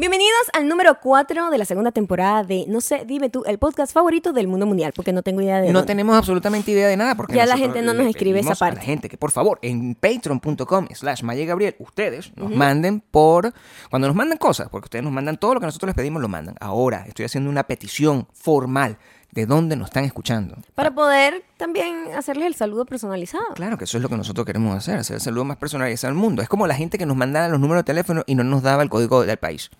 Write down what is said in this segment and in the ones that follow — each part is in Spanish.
Bienvenidos al número 4 de la segunda temporada de No sé, dime tú, el podcast favorito del mundo mundial, porque no tengo idea de No dónde. tenemos absolutamente idea de nada porque Ya la gente no nos escribe esa pedimos A parte. la gente que por favor en patreon.com slash Maya Gabriel ustedes nos manden por cuando nos mandan cosas porque ustedes nos mandan todo lo que nosotros les pedimos lo mandan. Ahora estoy haciendo una petición formal de dónde nos están escuchando. Para poder también hacerles el saludo personalizado. Claro que eso es lo que nosotros queremos hacer, hacer el saludo más personalizado al mundo. Es como la gente que nos mandaba los números de teléfono y no nos daba el código del país.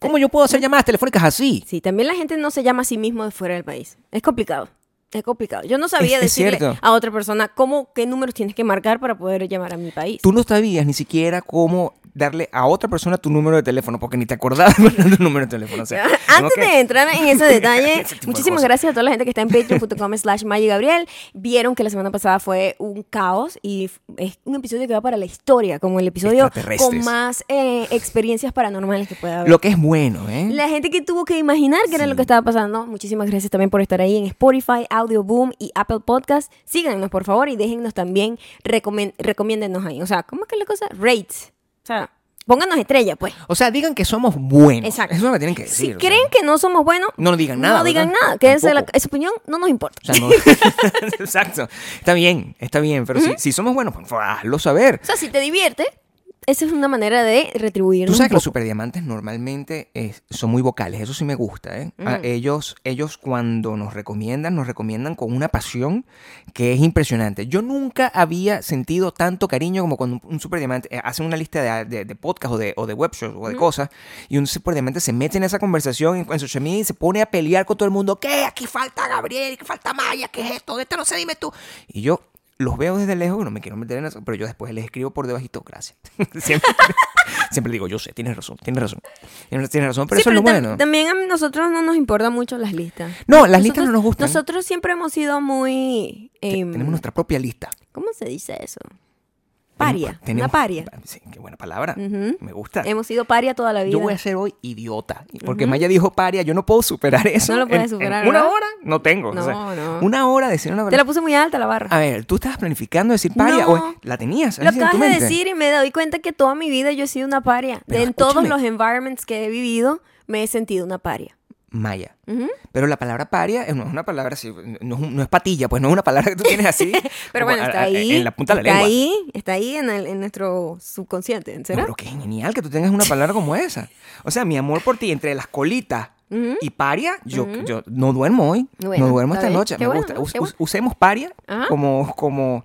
¿Cómo yo puedo hacer llamadas telefónicas así? Sí, también la gente no se llama a sí mismo de fuera del país. Es complicado. Es complicado. Yo no sabía Es- decirle a otra persona cómo, qué números tienes que marcar para poder llamar a mi país. Tú no sabías ni siquiera cómo darle a otra persona tu número de teléfono porque ni te acordabas era tu número de teléfono. O sea, como Antes que- de entrar en ese detalle, Ese de muchísimas gracias a toda la gente que está en patreon.com slash Maggie Gabriel. Vieron que la semana pasada fue un caos y es un episodio que va para la historia, como el episodio con más eh, experiencias paranormales que pueda haber. Lo que es bueno, ¿eh? La gente que tuvo que imaginar que era lo que estaba pasando, muchísimas gracias también por estar ahí en Spotify, Audio Boom y Apple Podcast. Síganos, por favor, y déjennos también, recomiéndennos ahí. O sea, ¿cómo es que es la cosa? Rates. O sea, pónganos estrella, pues. O sea, digan que somos buenos. Exacto. Eso es lo que tienen que decir. Si o sea. creen que no somos buenos, No digan nada, No digan ¿verdad? nada. Quédense la, Tampoco. esa opinión, no nos importa. O sea, no- Exacto. Está bien, está bien. Pero si, si somos buenos, pues hazlo saber. O sea, si te divierte, esa es una manera de retribuir. Tú sabes que los superdiamantes normalmente son muy vocales, eso sí me gusta. ¿eh? A ellos, ellos cuando nos recomiendan, nos recomiendan con una pasión que es impresionante. Yo nunca había sentido tanto cariño como cuando un superdiamante eh, hace una lista de, de, de podcast o de, o de web shows o de cosas y un superdiamante se mete en esa conversación en, en social media y se pone a pelear con todo el mundo. ¿Qué? Aquí falta Gabriel, aquí falta Maya, ¿qué es esto? Esta no sé, dime tú. Y yo los veo desde lejos, no me quiero meter en eso, pero yo después les escribo por debajito, gracias. siempre, siempre digo, yo sé, tienes razón, tienes razón. Tienes, razón, pero Sí, eso es lo bueno. También a nosotros no nos importan mucho las listas. No, las listas no nos gustan. Nosotros siempre hemos sido muy... Em, tenemos nuestra propia lista. ¿Cómo se dice eso? Paria. Tenemos- Una paria. Sí, qué buena palabra. Me gusta. Hemos sido paria toda la vida. Yo voy a ser hoy idiota. Porque Maya dijo paria, yo no puedo superar eso. No lo puedes En- superar, en una hora no tengo. No, o sea, no. Una hora decir una Te la puse muy alta la barra. A ver, ¿tú estabas planificando decir paria No. o la tenías? Lo acabas de decir y me doy cuenta que toda mi vida yo he sido una paria. Pero en todos los environments que he vivido me he sentido una paria. Maya. Pero la palabra paria eh, no es una palabra así, no es, no patilla, pues no es una palabra que tú tienes así. Pero bueno, está a- ahí. En la punta de la está lengua. ahí, está ahí en, el- en nuestro subconsciente, No, ¿será? pero qué genial que tú tengas una palabra como esa. O sea, mi amor por ti, entre las colitas y paria, yo, yo no duermo hoy. Bueno, no duermo esta noche. Me bueno, gusta. ¿no? Us- bueno. usemos paria Ajá. como, como,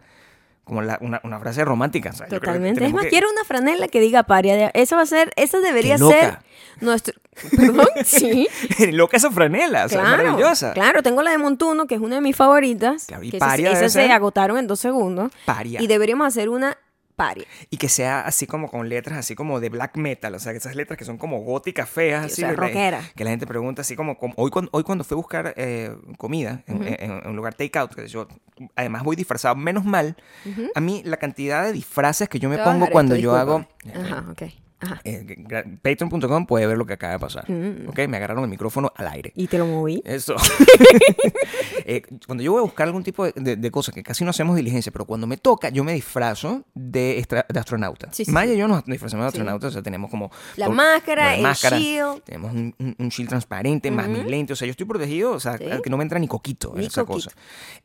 como la- una, una frase romántica. o sea, Totalmente. Es más, que- quiero una franela que diga paria. Eso va a ser, eso debería Qué loca. ser nuestro. Perdón, sí. Loca esa franela, o sea, Claro, maravillosa. claro, tengo la de Montuno, que es una de mis favoritas. Claro, y que paria esas, se agotaron en dos segundos. Paria. Y deberíamos hacer una paria. Y que sea así como con letras así como de black metal, o sea, que esas letras que son como góticas, feas, Sí, o así. sea. Que la gente pregunta así como, como- hoy, cuando, hoy cuando fui a buscar eh, comida en, en- en un lugar takeout, que yo además voy disfrazado, menos mal, a mí la cantidad de disfraces que yo me Te pongo cuando yo hago... Ajá, ok. Eh, Patreon.com puede ver lo que acaba de pasar. Mm. ¿Ok? Me agarraron el micrófono al aire. Y te lo moví. Eso. Eh, cuando yo voy a buscar algún tipo de, de- de cosas que casi no hacemos diligencia, pero cuando me toca, yo me disfrazo de, extra- de astronauta. Sí, sí, Maya y yo nos disfrazamos de Sí. astronautas, o sea, tenemos como... La por- máscara, el máscara, shield. Tenemos un, un- un shield transparente, más mi lente, o sea, yo estoy protegido, o sea, Sí. que no me entra ni coquito en Ni esa coquito. cosa.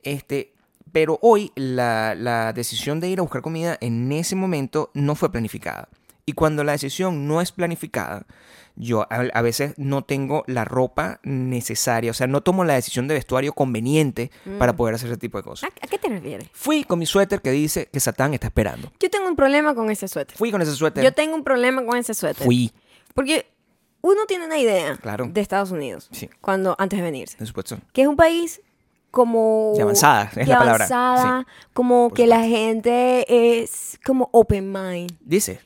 Este... Pero hoy la, la decisión de ir a buscar comida en ese momento no fue planificada. Y cuando la decisión no es planificada, yo a, a veces no tengo la ropa necesaria, o sea, no tomo la decisión de vestuario conveniente para Mm. poder hacer ese tipo de cosas. ¿A, a qué te refieres? Fui con mi suéter que dice que Satán está esperando. Yo tengo un problema con ese suéter. Fui con ese suéter. Yo tengo un problema con ese suéter. Fui, Porque uno tiene una idea Claro. de Estados Unidos Sí. cuando antes de venirse. por supuesto. Que es un país como... De avanzada, es de la palabra, avanzada, como por que la gente es como open mind. Dice,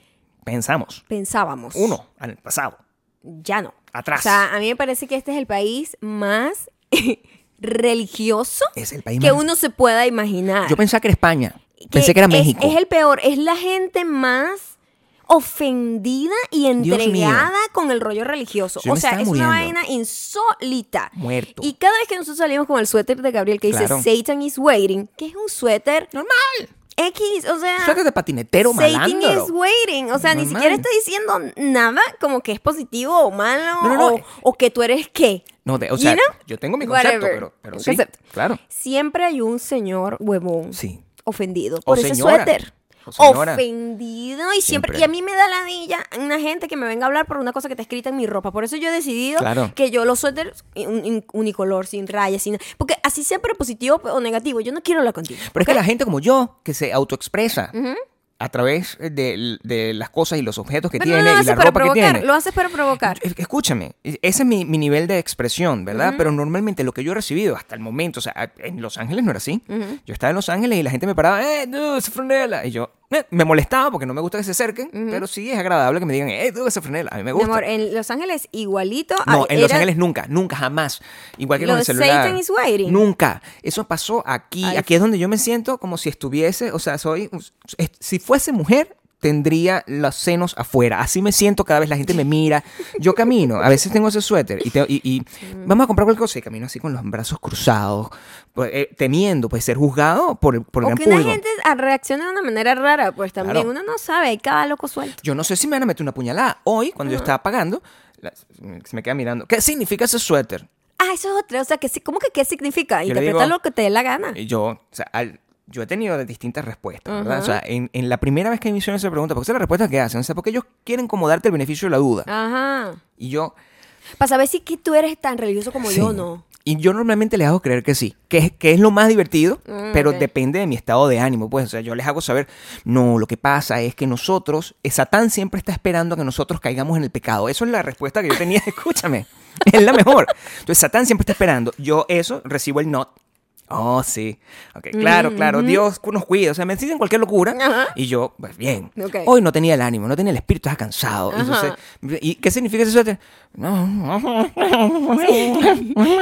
pensamos. Pensábamos. Uno, al pasado. Ya no. Atrás. O sea, a mí me parece que este es el país más religioso Es el país que más- uno se pueda imaginar. Yo pensaba que era España. Pensé que era México. Es, el peor, es la gente más ofendida y entregada con el rollo religioso. Yo o sea, es una vaina insólita. Muerto. Y cada vez que nosotros salimos con el suéter de Gabriel que Claro. dice Satan is waiting, que es un suéter Normal. X, o sea. Suéter de patinetero malandro. is waiting. O sea, ni siquiera está diciendo nada como que es positivo o malo. No, no, no. O, o que tú eres qué. No, de- o sea, know? yo tengo mi concepto, Whatever. pero, pero sí, concepto. claro. Siempre hay un señor huevón Sí. ofendido O por ese suéter. Señora. Ofendido y siempre. Siempre. Y a mí me da ladilla una gente que me venga a hablar por una cosa que está escrita en mi ropa. Por eso yo he decidido Claro. que yo los suéteres un- un- unicolor, sin rayas, sin. Porque así siempre positivo o negativo. Yo no quiero hablar contigo. Pero es que la gente como yo, que se autoexpresa a través de, de las cosas y los objetos que Pero no tiene lo y la ropa que tiene. Lo haces para provocar. Es- Escúchame, ese es mi, mi nivel de expresión, ¿verdad? Pero normalmente lo que yo he recibido hasta el momento, o sea, en Los Ángeles no era así. Yo estaba en Los Ángeles y la gente me paraba, ¡eh, tú, esa franela! Y yo eh, me molestaba porque no me gusta que se acerquen, pero sí es agradable que me digan, ¡eh, tú, esa franela! A mí me Mi gusta. amor, en Los Ángeles igualito. No, en Los Ángeles nunca, nunca, jamás. Igual que Lo con el celular. Satan is waiting. Nunca. Eso pasó aquí. Ay. Aquí es donde yo me siento como si estuviese, o sea, soy, si fuese mujer, tendría los senos afuera. Así me siento cada vez la gente me mira. Yo camino, a veces tengo ese suéter y, te- y- y vamos a comprar cualquier cosa y camino así con los brazos cruzados, pues, eh, temiendo pues ser juzgado por el, por el O gran que público. gente a- reacciona de una manera rara, pues también Claro. uno no sabe, hay cada loco suelto. Yo no sé si me van a meter una puñalada. Hoy, cuando yo estaba pagando, la- se me queda mirando. ¿Qué significa ese suéter? Ah, eso es otra, o sea, que, sí- ¿cómo que qué significa? Yo le Interpreta digo- lo que te dé la gana. Y yo, o sea, al- yo he tenido distintas respuestas, ¿verdad? O sea, en, en la primera vez que me hicieron esa pregunta, porque esa es la respuesta que hacen, o sea, porque ellos quieren como darte el beneficio de la duda. Ajá. Y yo, Para saber si que tú eres tan religioso como yo o sí. no. Y yo normalmente les hago creer que sí, que es, que es lo más divertido, Mm, pero ok. depende de mi estado de ánimo, pues, o sea, yo les hago saber, no, lo que pasa es que nosotros, Satán siempre está esperando a que nosotros caigamos en el pecado. Eso es la respuesta que yo tenía, escúchame, es la mejor. Entonces, Satán siempre está esperando. Yo eso, recibo el not. Oh, sí. Ok, claro, claro. Dios nos cuida. O sea, me dicen cualquier locura. Ajá. Y yo, pues bien. Ok. Hoy no tenía el ánimo, no tenía el espíritu, estaba cansado. Entonces, ¿y qué significa ese suéter? No,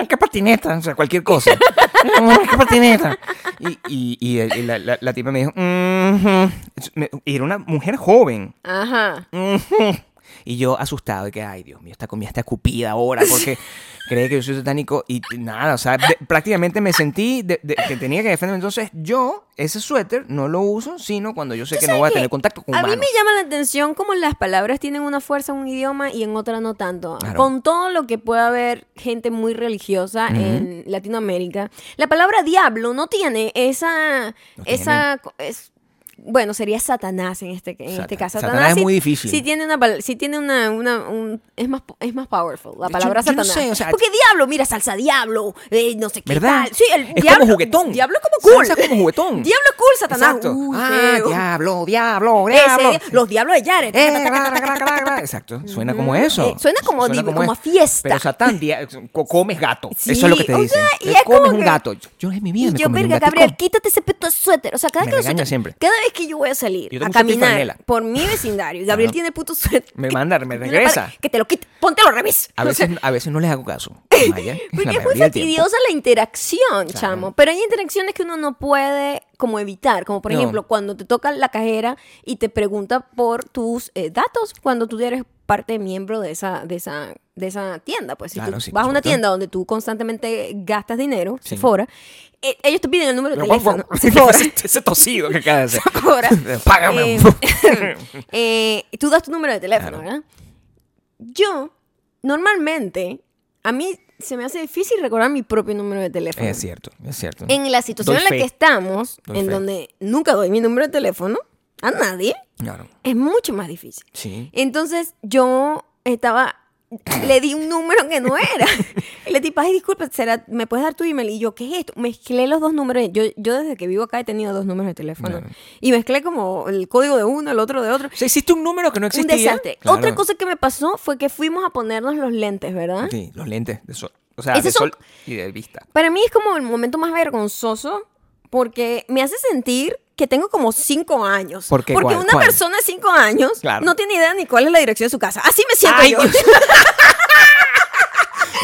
qué patineta, o sea, cualquier cosa. qué patineta. Y, y, y, y la, la- la tipa me dijo. Me- y era una mujer joven. Ajá. Ujú. Y yo asustado de que, ay, Dios mío, esta comida está escupida ahora porque cree que yo soy satánico y nada, o sea, de- prácticamente me sentí de- de- que tenía que defenderme. Entonces yo ese suéter no lo uso, sino cuando yo sé que no voy a ¿Sabes tener contacto con A mí humanos. me llama la atención cómo las palabras tienen una fuerza en un idioma y en otra no tanto. Claro. Con todo lo que puede haber gente muy religiosa en Latinoamérica, la palabra diablo no tiene esa... No esa co- es- bueno, sería Satanás en este, en este caso. Satanás es sí- muy difícil. Sí tiene una, sí tiene una, una- un- es más, es más powerful la palabra yo no Satanás. sé, o sea- Porque diablo, mira, salsa diablo, eh, no sé qué ¿Verdad? tal. Sí, el Es diablo, como juguetón. Diablo es como cool. Salsa como juguetón. Diablo es cool, Satanás. Exacto. Uy, ah, diablo, diablo, Ese diablo. los diablos de Jared. Eh. Exacto, suena como eso. Eh, suena como como a fiesta. Pero Satán, comes gato. Sí, eso es lo que te o dicen. sea, Eh, es comes un gato. Yo, en mi vida me yo, verga. Gabriel, quítate ese puto suéter. O sea, cada, que nosotros- siempre. cada vez que yo voy a salir a caminar por mi vecindario, Gabriel tiene puto suéter. Me manda, me regresa. Que te lo quite. Póntelo al revés. A veces, a veces no les hago caso. Maya, Porque es muy fastidiosa la interacción, Claro. chamo. Pero hay interacciones que uno no puede como evitar. Como por No. ejemplo, cuando te toca la cajera y te pregunta por tus eh, datos cuando tú eres parte miembro de esa, de esa, de esa tienda. Pues si Claro, tú sí, vas a una tienda donde tú constantemente gastas dinero, Sí. Sephora, eh, ellos te piden el número de Pero, teléfono. Sephora. ese, ese tosido que acaba de hacer. Sephora. Págame. Eh, eh, tú das tu número de teléfono, Claro. ¿verdad? Yo, normalmente, a mí se me hace difícil recordar mi propio número de teléfono. Es cierto, es cierto. En la situación Doy en la fe. que estamos, Doy en fe. donde nunca doy mi número de teléfono a nadie, Claro. es mucho más difícil. Sí. Entonces yo estaba, le di un número que no era. Y le dije, ay, disculpa, ¿será, ¿me puedes dar tu email? Y yo, ¿qué es esto? Mezclé los dos números. Yo, yo desde que vivo acá he tenido dos números de teléfono. Y mezclé como el código de uno, el otro de otro. O sea, hiciste un número que no Un existía. desastre. Claro. Otra cosa que me pasó fue que fuimos a ponernos los lentes, ¿verdad? Sí, los lentes de sol. O sea, Esos de son- sol y de vista. Para mí es como el momento más vergonzoso porque me hace sentir que tengo como cinco años. ¿Por qué? Porque ¿Cuál? una ¿Cuál? persona de cinco años Claro. no tiene idea ni cuál es la dirección de su casa. Así me siento Ay, yo.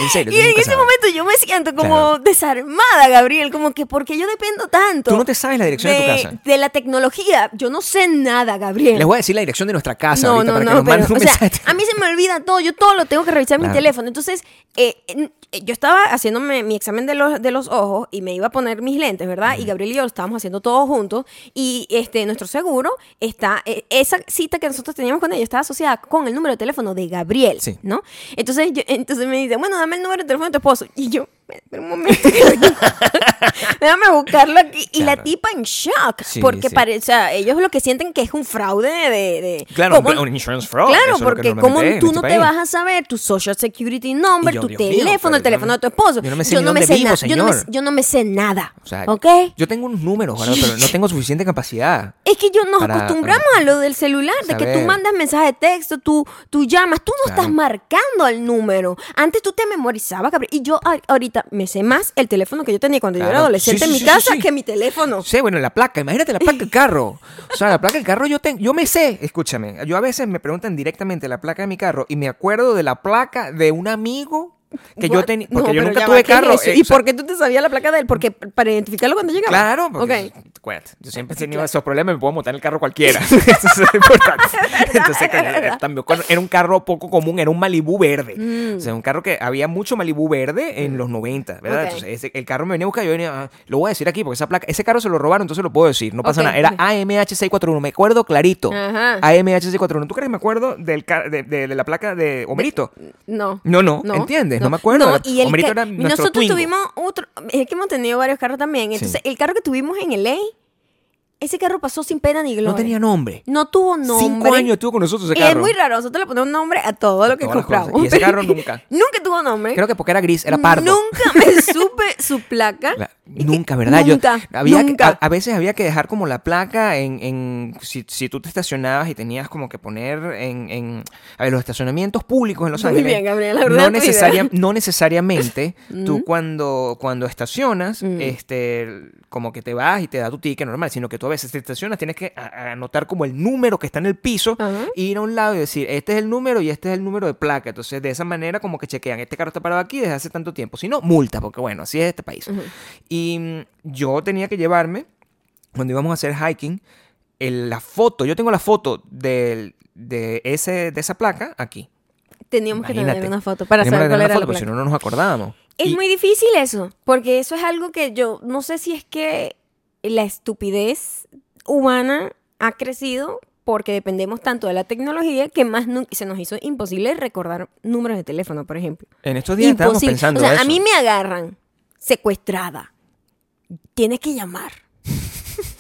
En serio. Y en ese sabes. momento yo me siento como desarmada, Gabriel, como que porque yo dependo tanto. Tú no te sabes la dirección de, tu casa. de la tecnología. Yo no sé nada, Gabriel. Les voy a decir la dirección de nuestra casa no, ahorita no, para que no, nos manden pero, un o sea, a mí se me olvida todo, yo todo lo tengo que revisar en mi Claro. teléfono. Entonces, eh, eh, yo estaba haciéndome mi examen de los, de los ojos y me iba a poner mis lentes, ¿verdad? Y Gabriel y yo lo estábamos haciendo todos juntos. Y este, nuestro seguro está, eh, esa cita que nosotros teníamos con ella estaba asociada con el número de teléfono de Gabriel, Sí. ¿no? Entonces, yo- entonces me dice, bueno, dame el número de teléfono de tu esposo. Y yo, un momento. Déjame buscarlo aquí. Y la tipa en shock. Sí, porque sí. o sea, ellos lo que sienten que es un fraude de... de Claro, ¿cómo- un insurance fraud. Claro, porque como tú este no te vas a saber tu social security number, yo, tu Dios teléfono, el teléfono de tu esposo. yo no me sé sé vivo, nada. Yo no me, señor. yo no me sé nada. O sea, ¿Ok? yo tengo unos números, ¿verdad? pero no tengo suficiente capacidad. Es que yo nos para- acostumbramos a lo del celular, de que tú mandas mensaje de texto, tú, tú llamas, tú no Claro. estás marcando el número. Antes tú te memorizabas, Gabriel. Y yo a- ahorita me sé más el teléfono que yo tenía cuando yo era adolescente Sí, en mi sí, casa que mi teléfono. Sí, bueno, la placa, imagínate la placa del carro. O sea, la placa del carro yo tengo, yo me sé, escúchame, yo a veces me preguntan directamente la placa de mi carro y me acuerdo de la placa de un amigo que yo tenía, No, porque yo nunca tuve va, ¿qué es carro. eh, ¿Y o sea, por qué tú te sabías la placa de él? Porque para identificarlo cuando llegaba. Claro, porque, Ok. acuérdate, yo siempre he tenido esos problemas, me puedo montar en el carro cualquiera. Eso es importante. Entonces, también era un carro poco común, era un Malibu verde. Mm. O sea, un carro que había mucho Malibu verde en los 90, ¿verdad? Entonces, ese- el carro me venía a buscar, yo venía, ah, lo voy a decir aquí porque esa placa, ese carro se lo robaron, entonces lo puedo decir, no pasa nada. Era ok. AMH641, me acuerdo clarito. Ajá. AMH641. ¿Tú crees que me acuerdo del de, de- de la placa de Homerito? No. No, no, ¿entiendes? No me acuerdo. No, y el Homerito ca- era nuestro nosotros Twingo. tuvimos otro, es que hemos tenido varios carros también. Entonces, el carro que tuvimos en el ese carro pasó sin pena ni gloria. No tenía nombre. No tuvo nombre. Cinco años estuvo con nosotros ese Y es carro. muy raro, nosotros le ponemos nombre a todo lo que compramos. Y ese carro nunca. nunca tuvo nombre. Creo que porque era gris, era pardo. Nunca me supe su placa. La- que- nunca, ¿verdad? Yo- Nunca. había que- nunca. a, a veces había que dejar como la placa en, en- si, si tú te estacionabas y tenías como que poner en, en a ver, los estacionamientos públicos en Los Muy Ángeles. bien, Gabriela, la verdad, no, necesaria- no necesariamente tú Mm. cuando, cuando estacionas, Mm. este, como que te vas y te da tu ticket normal, sino que tú a veces te estacionas, tienes que anotar como el número que está en el piso, Ajá. ir a un lado y decir, este es el número y este es el número de placa. Entonces, de esa manera como que chequean, este carro está parado aquí desde hace tanto tiempo. Si no, multa, porque bueno, así es este país. Y mm, yo tenía que llevarme, cuando íbamos a hacer hiking, el- la foto, yo tengo la foto del- de, ese, de esa placa aquí. Teníamos que tener una foto para Teníamos saber cuál era la foto, porque placa. si no, no nos acordábamos. Es Y- muy difícil eso, porque eso es algo que yo no sé si es que la estupidez humana ha crecido porque dependemos tanto de la tecnología que más se nos hizo imposible recordar números de teléfono, por ejemplo. En estos días estábamos Imposible. pensando o sea, eso. a mí me agarran secuestrada. Tienes que llamar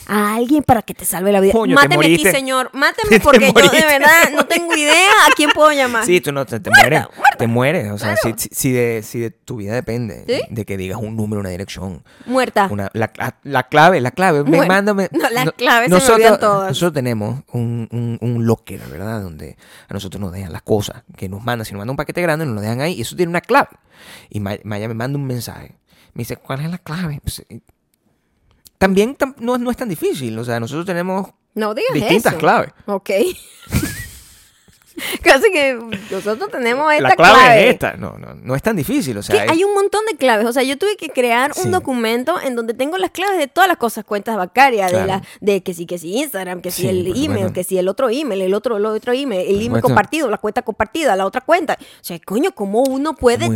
a alguien para que te salve la vida. Coño, te Máteme aquí, señor. Máteme Te porque yo de verdad no tengo idea a quién puedo llamar. Sí, tú no te, te mueres. Te mueres. O sea, si, si- si de, si de tu vida depende ¿Sí? de que digas un número, una dirección. Muerta. Una, la, la- la clave, la clave. Me mándame. no, las claves se me todas. Nosotros tenemos un, un, un locker, ¿verdad? Donde a nosotros nos dejan las cosas que nos mandan. Si nos mandan un paquete grande, nos lo dejan ahí y eso tiene una clave. Y Ma- Maya me manda un mensaje. Me dice, ¿cuál es la clave? Pues, también tam- no, no es tan difícil. O sea, nosotros tenemos No digas distintas eso. claves. Ok. Casi que nosotros tenemos esta la clave, es esta. No, no, no es tan difícil. O sea, es- hay un montón de claves. O sea, yo tuve que crear Sí. un documento en donde tengo las claves de todas las cosas, cuentas bancarias, de la, de que sí, que sí, Instagram, que sí, Sí, el email, supuesto. que sí, el otro email, el otro, el otro email, el email supuesto. compartido, la cuenta compartida, la otra cuenta. O sea, coño, ¿cómo uno puede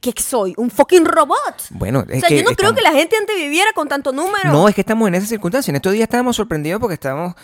que soy un fucking robot? bueno, es o sea, que yo no creo que la gente antes viviera con tanto número. No, es que estamos en esa circunstancia. En estos días estábamos sorprendidos porque estábamos.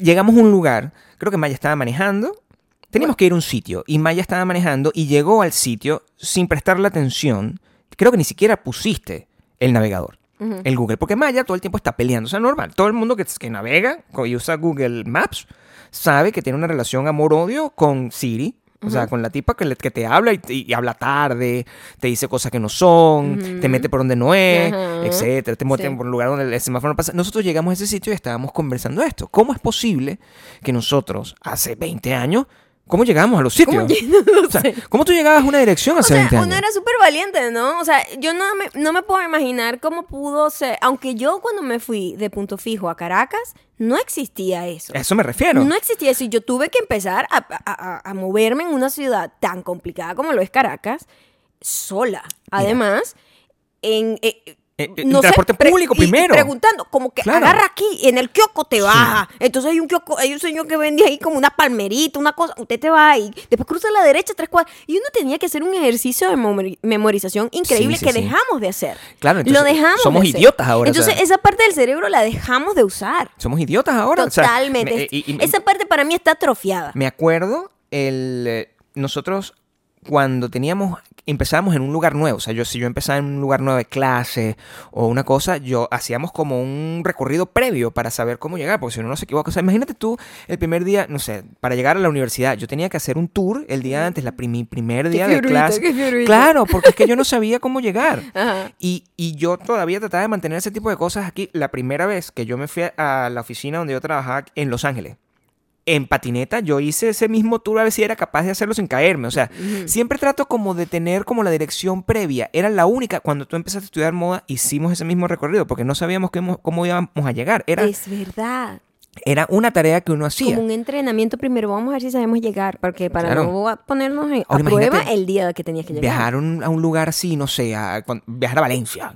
Llegamos a un lugar, creo que Maya estaba manejando. Teníamos que ir a un sitio y Maya estaba manejando y llegó al sitio sin prestarle atención. Creo que ni siquiera pusiste el navegador, el Google, porque Maya todo el tiempo está peleando. O sea, normal. Todo el mundo que, que navega y usa Google Maps sabe que tiene una relación amor-odio con Siri. O sea, con la tipa que, le- que te habla y, y habla tarde, te dice cosas que no son, te mete por donde no es, Ajá. etcétera, te mete Sí. por un lugar donde el semáforo no pasa. Nosotros llegamos a ese sitio y estábamos conversando esto. ¿Cómo es posible que nosotros, hace 20 años, ¿cómo llegamos a los sitios? ¿Cómo no O sea, sé. ¿Cómo tú llegabas a una dirección O hace sea, 20 años? uno era súper valiente, ¿no? O sea, yo no me, no me puedo imaginar cómo pudo ser. Aunque yo cuando me fui de punto fijo a Caracas, no existía eso. A eso me refiero. No existía eso. Y yo tuve que empezar a, a- a- a moverme en una ciudad tan complicada como lo es Caracas. sola. Además, en... eh, Eh, eh, no transporte público y- y primero. preguntando, como que Claro. agarra aquí, en el kiosco te baja. Entonces hay un kiosco, hay un señor que vende ahí como una palmerita, una cosa. Usted te va ahí, después cruza a la derecha tres cuadras. Y uno tenía que hacer un ejercicio de memori- memorización increíble Sí, sí, que dejamos de hacer. Claro, Lo entonces, dejamos. somos de hacer. idiotas ahora, o Entonces sea. esa parte del cerebro la dejamos de usar. Somos idiotas ahora. o sea, Totalmente. me- y- esa parte para mí está atrofiada. Me acuerdo, el, eh, nosotros cuando teníamos, empezábamos en un lugar nuevo, o sea, yo si yo empezaba en un lugar nuevo de clase o una cosa, yo hacíamos como un recorrido previo para saber cómo llegar, porque si uno no se equivoca, o sea, imagínate tú el primer día, no sé, para llegar a la universidad, yo tenía que hacer un tour el día antes, la mi primer día de fiorito, clase. qué. Claro, porque es que yo no sabía cómo llegar. Ajá. Y, y yo todavía trataba de mantener ese tipo de cosas aquí. La primera vez que yo me fui a la oficina donde yo trabajaba en Los Ángeles, en patineta, yo hice ese mismo tour a ver si era capaz de hacerlo sin caerme. O sea, siempre trato como de tener como la dirección previa. Era la única, cuando tú empezaste a estudiar moda, hicimos ese mismo recorrido porque no sabíamos cómo, cómo íbamos a llegar. Era, Es verdad. era una tarea que uno hacía. Como un entrenamiento primero, vamos a ver si sabemos llegar, porque para Claro. no ponernos en- a Ahora, prueba el día que tenías que llegar. Viajar a un, a un lugar así, no sé, a, viajar a Valencia.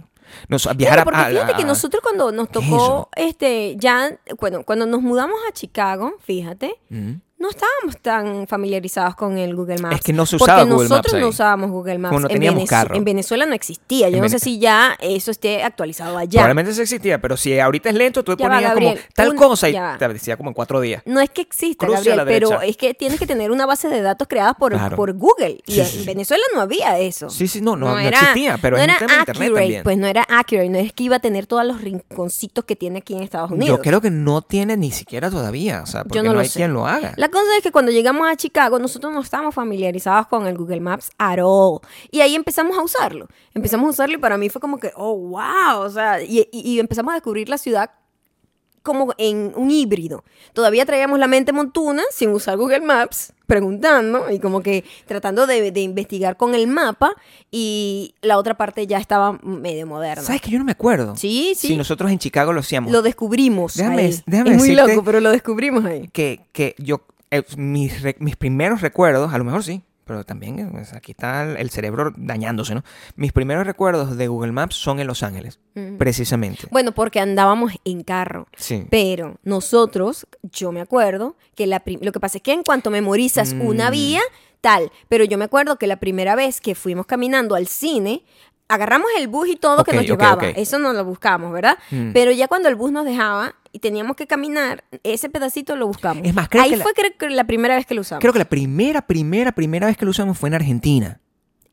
No, sé, Claro, viajar a- porque a- fíjate que a- nosotros cuando nos ¿Qué es tocó, este, ya, bueno, cuando nos mudamos a Chicago, fíjate, Mm. No estábamos tan familiarizados con el Google Maps. Es que no se porque usaba Google nosotros Maps no ahí. usábamos Google Maps. No en, teníamos Venez- carro. en Venezuela no existía. Yo En no sé si ya eso esté actualizado allá. Probablemente sí existía, pero si ahorita es lento, tú Ya va, ponías Gabriel, como tal un- cosa y te decía como en cuatro días. No es que exista, Gabriel, pero es que tienes que tener una base de datos creada por, Claro. por Google. Y Sí, en sí, sí. Venezuela no había eso. Sí, sí, no, no, no existía, pero no era internet accurate, también. Pues no era accurate, no es que iba a tener todos los rinconcitos que tiene aquí en Estados Unidos. Yo creo que no tiene ni siquiera todavía, o sea, porque Yo no, no lo hay sé. quien lo haga. La cosa es que cuando llegamos a Chicago, nosotros no estábamos familiarizados con el Google Maps at all. Y ahí empezamos a usarlo. Empezamos a usarlo y para mí fue como que, oh, wow. O sea, y, y- empezamos a descubrir la ciudad como en un híbrido. Todavía traíamos la mente montuna sin usar Google Maps, preguntando y como que tratando de, de investigar con el mapa y la otra parte ya estaba medio moderna. ¿Sabes que yo no me acuerdo? Sí, sí. Si nosotros en Chicago lo hacíamos. Lo descubrimos. Déjame- ahí. déjame es muy loco, pero lo descubrimos ahí. que, que yo, eh, mis, mis primeros recuerdos, a lo mejor sí, pero también eh, pues, aquí está el, cerebro dañándose, ¿no? Mis primeros recuerdos de Google Maps son en Los Ángeles, precisamente. Bueno, porque andábamos en carro. Sí. Pero nosotros, yo me acuerdo que la lo que pasa es que en cuanto memorizas una Mm. vía, tal. Pero yo me acuerdo que la primera vez que fuimos caminando al cine, agarramos el bus y todo que nos llevaba. Eso no lo buscamos, ¿verdad? Mm. Pero ya cuando el bus nos dejaba y teníamos que caminar, ese pedacito lo buscamos. Es más, creo Ahí que la- fue creo que la primera vez que lo usamos. Creo que la primera, primera, primera vez que lo usamos fue en Argentina.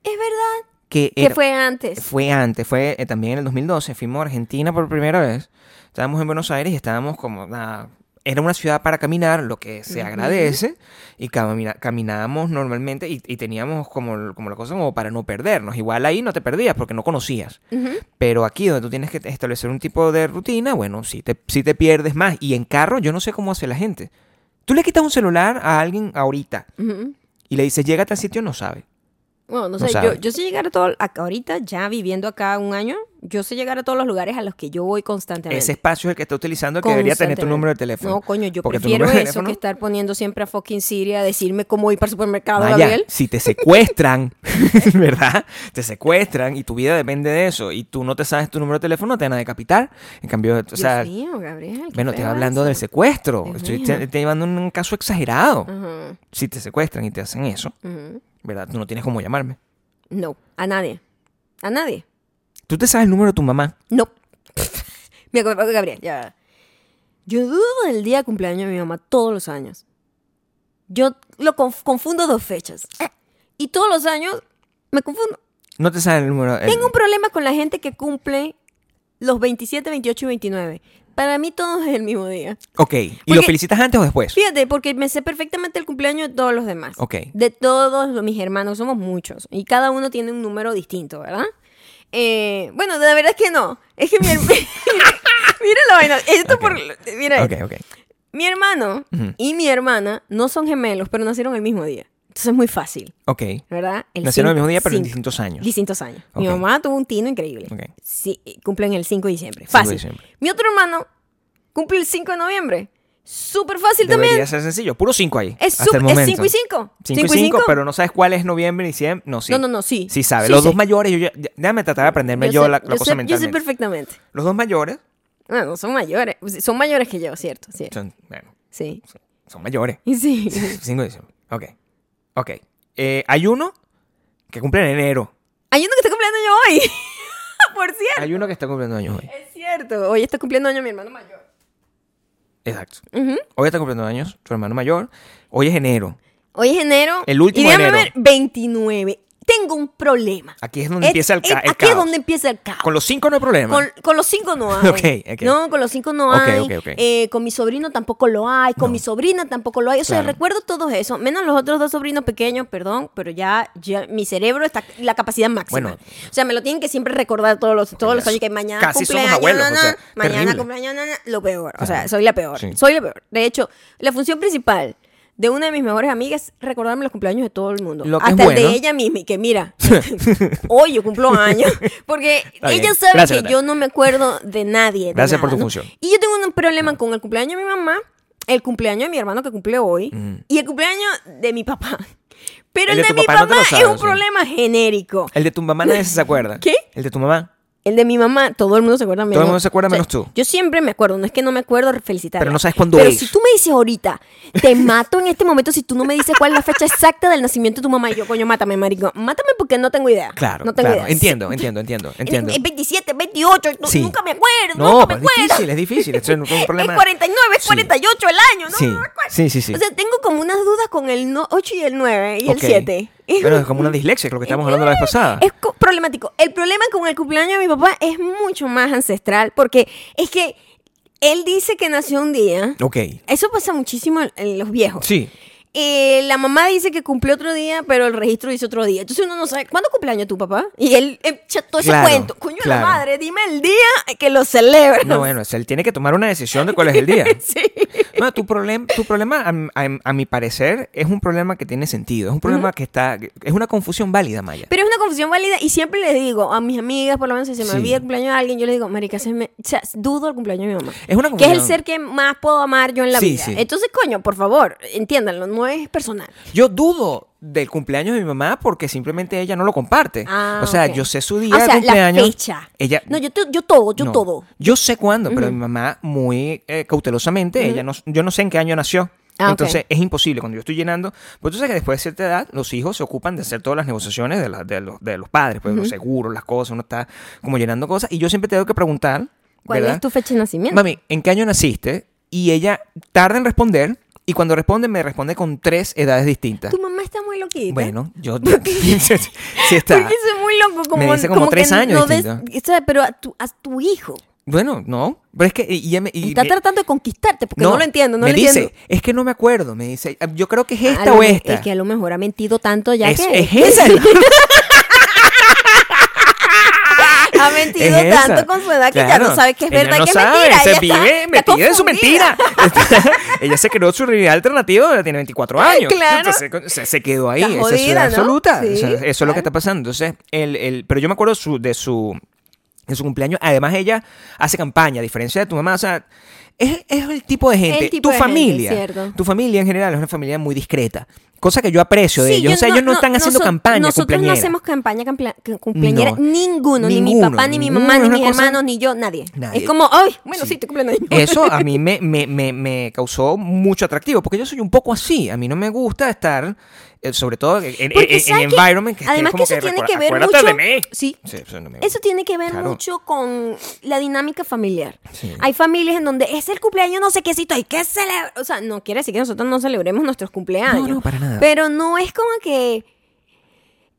es verdad. Que Que era- fue antes. Fue antes, fue eh, también en el 2012. Fuimos a Argentina por primera vez. Estábamos en Buenos Aires y estábamos como. nada, era una ciudad para caminar, lo que se agradece. Y camina- caminábamos normalmente y, y teníamos como, como la cosa como para no perdernos. Igual ahí no te perdías porque no conocías. Pero aquí donde tú tienes que establecer un tipo de rutina, bueno, sí te, sí te pierdes más. Y en carro yo no sé cómo hace la gente. Tú le quitas un celular a alguien ahorita y le dices, llégate al sitio, no sabe. Bueno, no No sé, yo, yo sé llegar a todo, ahorita ya viviendo acá un año, yo sé llegar a todos los lugares a los que yo voy constantemente. Ese espacio es el que está utilizando que debería tener tu número de teléfono. No, coño, yo Porque prefiero eso teléfono- que estar poniendo siempre a fucking Siri a decirme cómo ir para el supermercado, Gabriel. si te secuestran, ¿verdad? Te secuestran y tu vida depende de eso y tú no te sabes tu número de teléfono, te van a decapitar. En cambio, o sea, Dios mío, Gabriel. bueno, te estoy hablando del secuestro. Dios Estoy te, te llevando un caso exagerado. Si te secuestran y te hacen eso, ujú. ¿Verdad? Tú no tienes cómo llamarme. No, a nadie. A nadie. Tú te sabes el número de tu mamá. No. Me acuerdo, Gabriel, ya. Yo dudo del día de cumpleaños de mi mamá todos los años. Yo lo conf- confundo dos fechas. Y todos los años me confundo. No te sabes el número. el- Tengo un problema con la gente que cumple los 27, 28 y 29. Para mí todo es el mismo día. Ok. ¿Y lo Porque- felicitas antes o después? Fíjate, porque me sé perfectamente el cumpleaños de todos los demás. Ok. De todos los, mis hermanos, somos muchos. Y cada uno tiene un número distinto, ¿verdad? Eh, bueno, la verdad es que no. Es que mi hermano... mira la vaina. Esto Ok. por... Mira, Ok, ok. mi hermano y mi hermana no son gemelos, pero nacieron el mismo día. Entonces es muy fácil, Ok. ¿verdad? El Nacieron el mismo día, pero en cinco- distintos años. Distintos años. Mi Ok. mamá tuvo un tino increíble. Ok. Sí, cumplen el 5 de diciembre. 5 de Fácil. diciembre. Mi otro hermano cumple el 5 de noviembre. Súper fácil Debería también. ser sencillo. Puro 5 ahí. Es, hasta sup- el es momento. 5 y 5. 5 y 5, pero no sabes cuál es noviembre y diciembre. No, sí. No, no, no, sí. Sí sabes. Sí los sé. dos mayores, yo ya- déjame tratar de aprenderme yo, sé- la, la yo cosa sé- Yo sé mentalmente. perfectamente. Los dos mayores Bueno, son mayores. Son mayores que yo, ¿cierto? Sí. son, bueno, Sí. son mayores. Sí. 5 de diciembre. Ok. Ok. Eh, hay uno que cumple en enero. Hay uno que está cumpliendo año hoy. Por cierto. Hay uno que está cumpliendo años hoy. Es cierto. Hoy está cumpliendo año mi hermano mayor. Exacto. Hoy está cumpliendo años tu hermano mayor. Hoy es enero. Hoy es enero. El último y enero. ver, 29. Tengo un problema. Aquí es donde Es- empieza el, es- el Aquí es caos. donde empieza el caos. Con los cinco no hay problema. Con, con los cinco no hay. No, con los cinco no hay. ok, ok. Eh, con mi sobrino tampoco lo hay. Con No. mi sobrina tampoco lo hay. O sea, Claro. recuerdo todo eso. Menos los otros dos sobrinos pequeños, perdón, pero ya, ya mi cerebro está la capacidad máxima. Bueno. o sea, me lo tienen que siempre recordar todos los, todos los años que mañana casi somos cumpleaños, abuelos, na, o na, sea, mañana terrible. cumpleaños, na, na, lo peor. O sea, soy la peor. Sí. Soy la peor. De hecho, la función principal de una de mis mejores amigas recordarme los cumpleaños de todo el mundo. Lo que es Hasta el de ella misma. Y que mira, hoy yo cumplo años. Porque Está bien. ella sabe Gracias, que yo no me acuerdo de nadie. de Gracias por tu ¿no? función. Y yo tengo un problema con el cumpleaños de mi mamá, el cumpleaños de mi hermano que cumple hoy Mm. y el cumpleaños de mi papá. Pero El el, de mi papá no es un sí. problema genérico. El de tu mamá nadie se acuerda. ¿Qué? El de tu mamá. El de mi mamá, todo el mundo se acuerda menos. Todo el mundo se acuerda menos tú. Yo siempre me acuerdo, no es que no me acuerdo felicitar. Pero no sabes cuándo Pero es. si tú me dices ahorita, te mato en este momento si tú no me dices cuál es la fecha exacta del nacimiento de tu mamá. Y yo, coño, mátame, marico. Mátame porque no tengo idea. Claro, no tengo claro. idea. Entiendo, entiendo, entiendo, entiendo. Es 27, 28, no- Sí. nunca me acuerdo, No, nunca me pero es acuerdo. difícil, es difícil. Esto es un problema. Es 49, es Sí. 48 el año, ¿no? Sí, No me acuerdo. sí, sí, sí. O sea, tengo como unas dudas con el no- 8 y el 9 y el 7. Bueno, es como una dislexia, lo que estábamos hablando la vez pasada. Es co- problemático. El problema con el cumpleaños de mi papá es mucho más ancestral porque es que él dice que nació un día. Ok. Eso pasa muchísimo en- los viejos. Sí. Eh, la mamá dice que cumplió otro día, pero el registro dice otro día. Entonces uno no sabe, ¿cuándo cumpleaños tu papá? Y él echa todo ese Claro, cuento. Coño claro. la madre, dime el día que lo celebras. No, bueno, él tiene que tomar una decisión de cuál es el día. Sí. No, tu, problem- tu problema, a, a- a mi parecer, es un problema que tiene sentido. Es un problema que está. Es una confusión válida, Maya. Pero es una confusión válida y siempre les digo a mis amigas, por lo menos si se me Sí. olvida el cumpleaños de alguien, yo les digo, marica, se me, o sea, dudo el cumpleaños de mi mamá. Es una Que es el confusión. ser que más puedo amar yo en la Sí, vida. sí. Entonces, coño, por favor, entiéndanlo, no es personal. Yo dudo del cumpleaños de mi mamá porque simplemente ella no lo comparte. Ah, o sea, yo sé su día o sea, de cumpleaños. la fecha. Ella, No, yo, yo todo, yo no. todo. Yo sé cuándo, pero mi mamá muy eh, cautelosamente, ella no, yo no sé en qué año nació. Ah. Entonces es imposible cuando yo estoy llenando, pues tú sabes que después de cierta edad los hijos se ocupan de hacer todas las negociaciones de, la- de los, de los padres, pues los seguros, las cosas, uno está como llenando cosas y yo siempre tengo que preguntar, ¿Cuál ¿verdad? es tu fecha de nacimiento? Mami, ¿en qué año naciste? Y ella tarda en responder y cuando responde me responde con tres edades distintas. Tu mamá está muy loquita. Bueno, yo sí está. Porque es muy loco. Como, Me dice como que tres años no des- distinto. o sea, pero a tu, a tu hijo. Bueno, no, pero es que y está tratando de conquistarte porque no, lo entiendo, no me lo dice, entiendo. es que no me acuerdo, me dice, yo creo que es A esta o esta. Es que a lo mejor ha mentido tanto ya Es- que... es esa. Ha mentido Es tanto con su edad que ya Claro. no sabe que es verdad no que sabe, es mentira. Se ella vive está metida en su mentira. ella se creó su realidad alternativa, ella tiene 24 años. Claro. Entonces se, se quedó ahí. Está esa es su jodida, edad ¿no? absoluta. Sí, O sea, eso es lo que está pasando. Entonces, el, el, pero yo me acuerdo su, de su de su cumpleaños. Además, ella hace campaña, a diferencia de tu mamá. O sea, es, es el tipo de gente. Tipo tu de familia. tu familia en general es una familia muy discreta. Cosa que yo aprecio de Sí, ellos. yo o sea, ellos no, están haciendo campaña Nosotros no hacemos campaña cumpleañera. No. Ninguno, Ni mi papá, ni mi mamá, ni mis cosa- hermanos, ni yo, nadie. Nadie. Es como, ay, bueno, Sí. sí, te cumplen. Eso a mí me, me, me, me causó mucho atractivo, porque yo soy un poco así. A mí no me gusta estar, sobre todo en, en, Porque en ¿sabes qué? environment que Además que eso tiene que ver mucho... de mí. Sí, Sí, eso no me- Eso tiene que ver Claro. mucho con la dinámica familiar. Sí. Hay familias en donde es el cumpleaños no sé quécito, hay que celebrar. O sea, no quiere decir que nosotros no celebremos nuestros cumpleaños. No, no, para nada. Pero no es como que.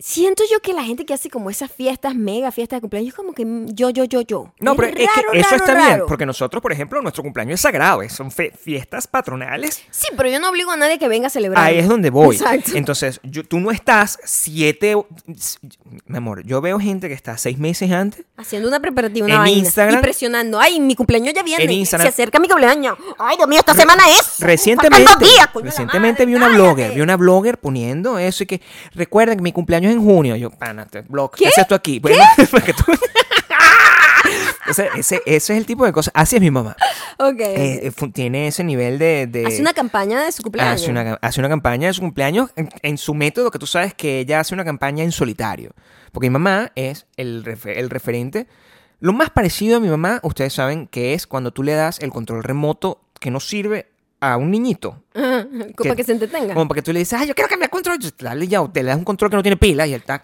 Siento yo que la gente que hace como esas fiestas, mega fiestas de cumpleaños, es como que mm, yo, yo, yo, yo. No, pero es que raro, eso raro, está bien, porque nosotros, por ejemplo, nuestro cumpleaños es sagrado, son fiestas patronales. Sí, pero yo no obligo a nadie que venga a celebrar. Ahí es donde voy. Exacto. Entonces, yo- tú no estás siete... Mi amor, yo veo gente que está seis meses antes. Haciendo una preparativa, una En vaina. Instagram- Y presionando. Ay, mi cumpleaños ya viene. En Instagram- Se acerca mi cumpleaños. Ay, Dios mío, esta semana es. Recientemente, días, recientemente madre, vi una cállate. blogger, vi una blogger poniendo eso y que recuerden que mi cumpleaños es en junio. Yo, pana, te blog, ¿qué, ¿Qué? haces tú aquí? Bueno, porque tú- Ese, ese, ese es el tipo de cosas. Así es mi mamá. Ok. Eh, eh, tiene ese nivel de... de- Hace una campaña de su cumpleaños. hace una, hace una campaña de su cumpleaños en, en su método que tú sabes que ella hace una campaña en solitario. Porque mi mamá es el, refe- el referente. Lo más parecido a mi mamá, ustedes saben que es cuando tú le das el control remoto que no sirve a un niñito. Ajá, Para que se entretenga. Como para que tú le dices, ay, yo quiero cambiar control. Dale ya, te le das un control que no tiene pila y él está.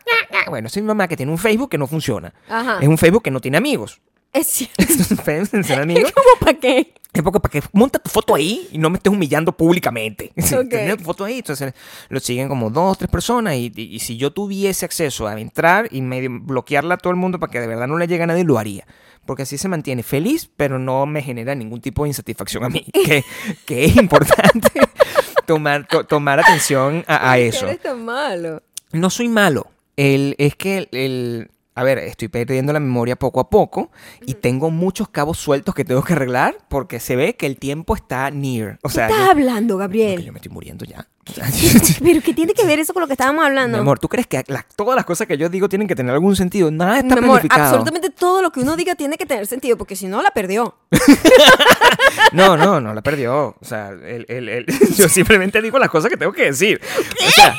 Bueno, esa es mi mamá que tiene un Facebook que no funciona. Ajá. Es un Facebook que no tiene amigos. Es cierto. Ser amigos. ¿Cómo para qué? Es porque para que monta tu foto ahí y no me estés humillando públicamente. Ok. Tener tu foto ahí. Entonces lo siguen como dos, tres personas. Y, y- y si yo tuviese acceso a entrar y medio bloquearla a todo el mundo para que de verdad no le llegue a nadie, lo haría. Porque así se mantiene feliz, pero no me genera ningún tipo de insatisfacción a mí. Que, que es importante tomar, to- tomar atención a, a ¿Por qué eso. eres tan malo? No soy malo. El, es que el, el- A ver, estoy perdiendo la memoria poco a poco y tengo muchos cabos sueltos que tengo que arreglar porque se ve que el tiempo está near. O ¿Qué sea, estás yo, hablando, que Gabriel? yo me estoy muriendo ya. Pero ¿qué tiene que ver eso con lo que estábamos Mi hablando? amor, ¿tú crees que la- todas las cosas que yo digo tienen que tener algún sentido? Nada está Mi amor, planificado. absolutamente todo lo que uno diga tiene que tener sentido, porque si no, la perdió. No, no, no la perdió. O sea, el- el- el- yo simplemente digo las cosas que tengo que decir. O sea,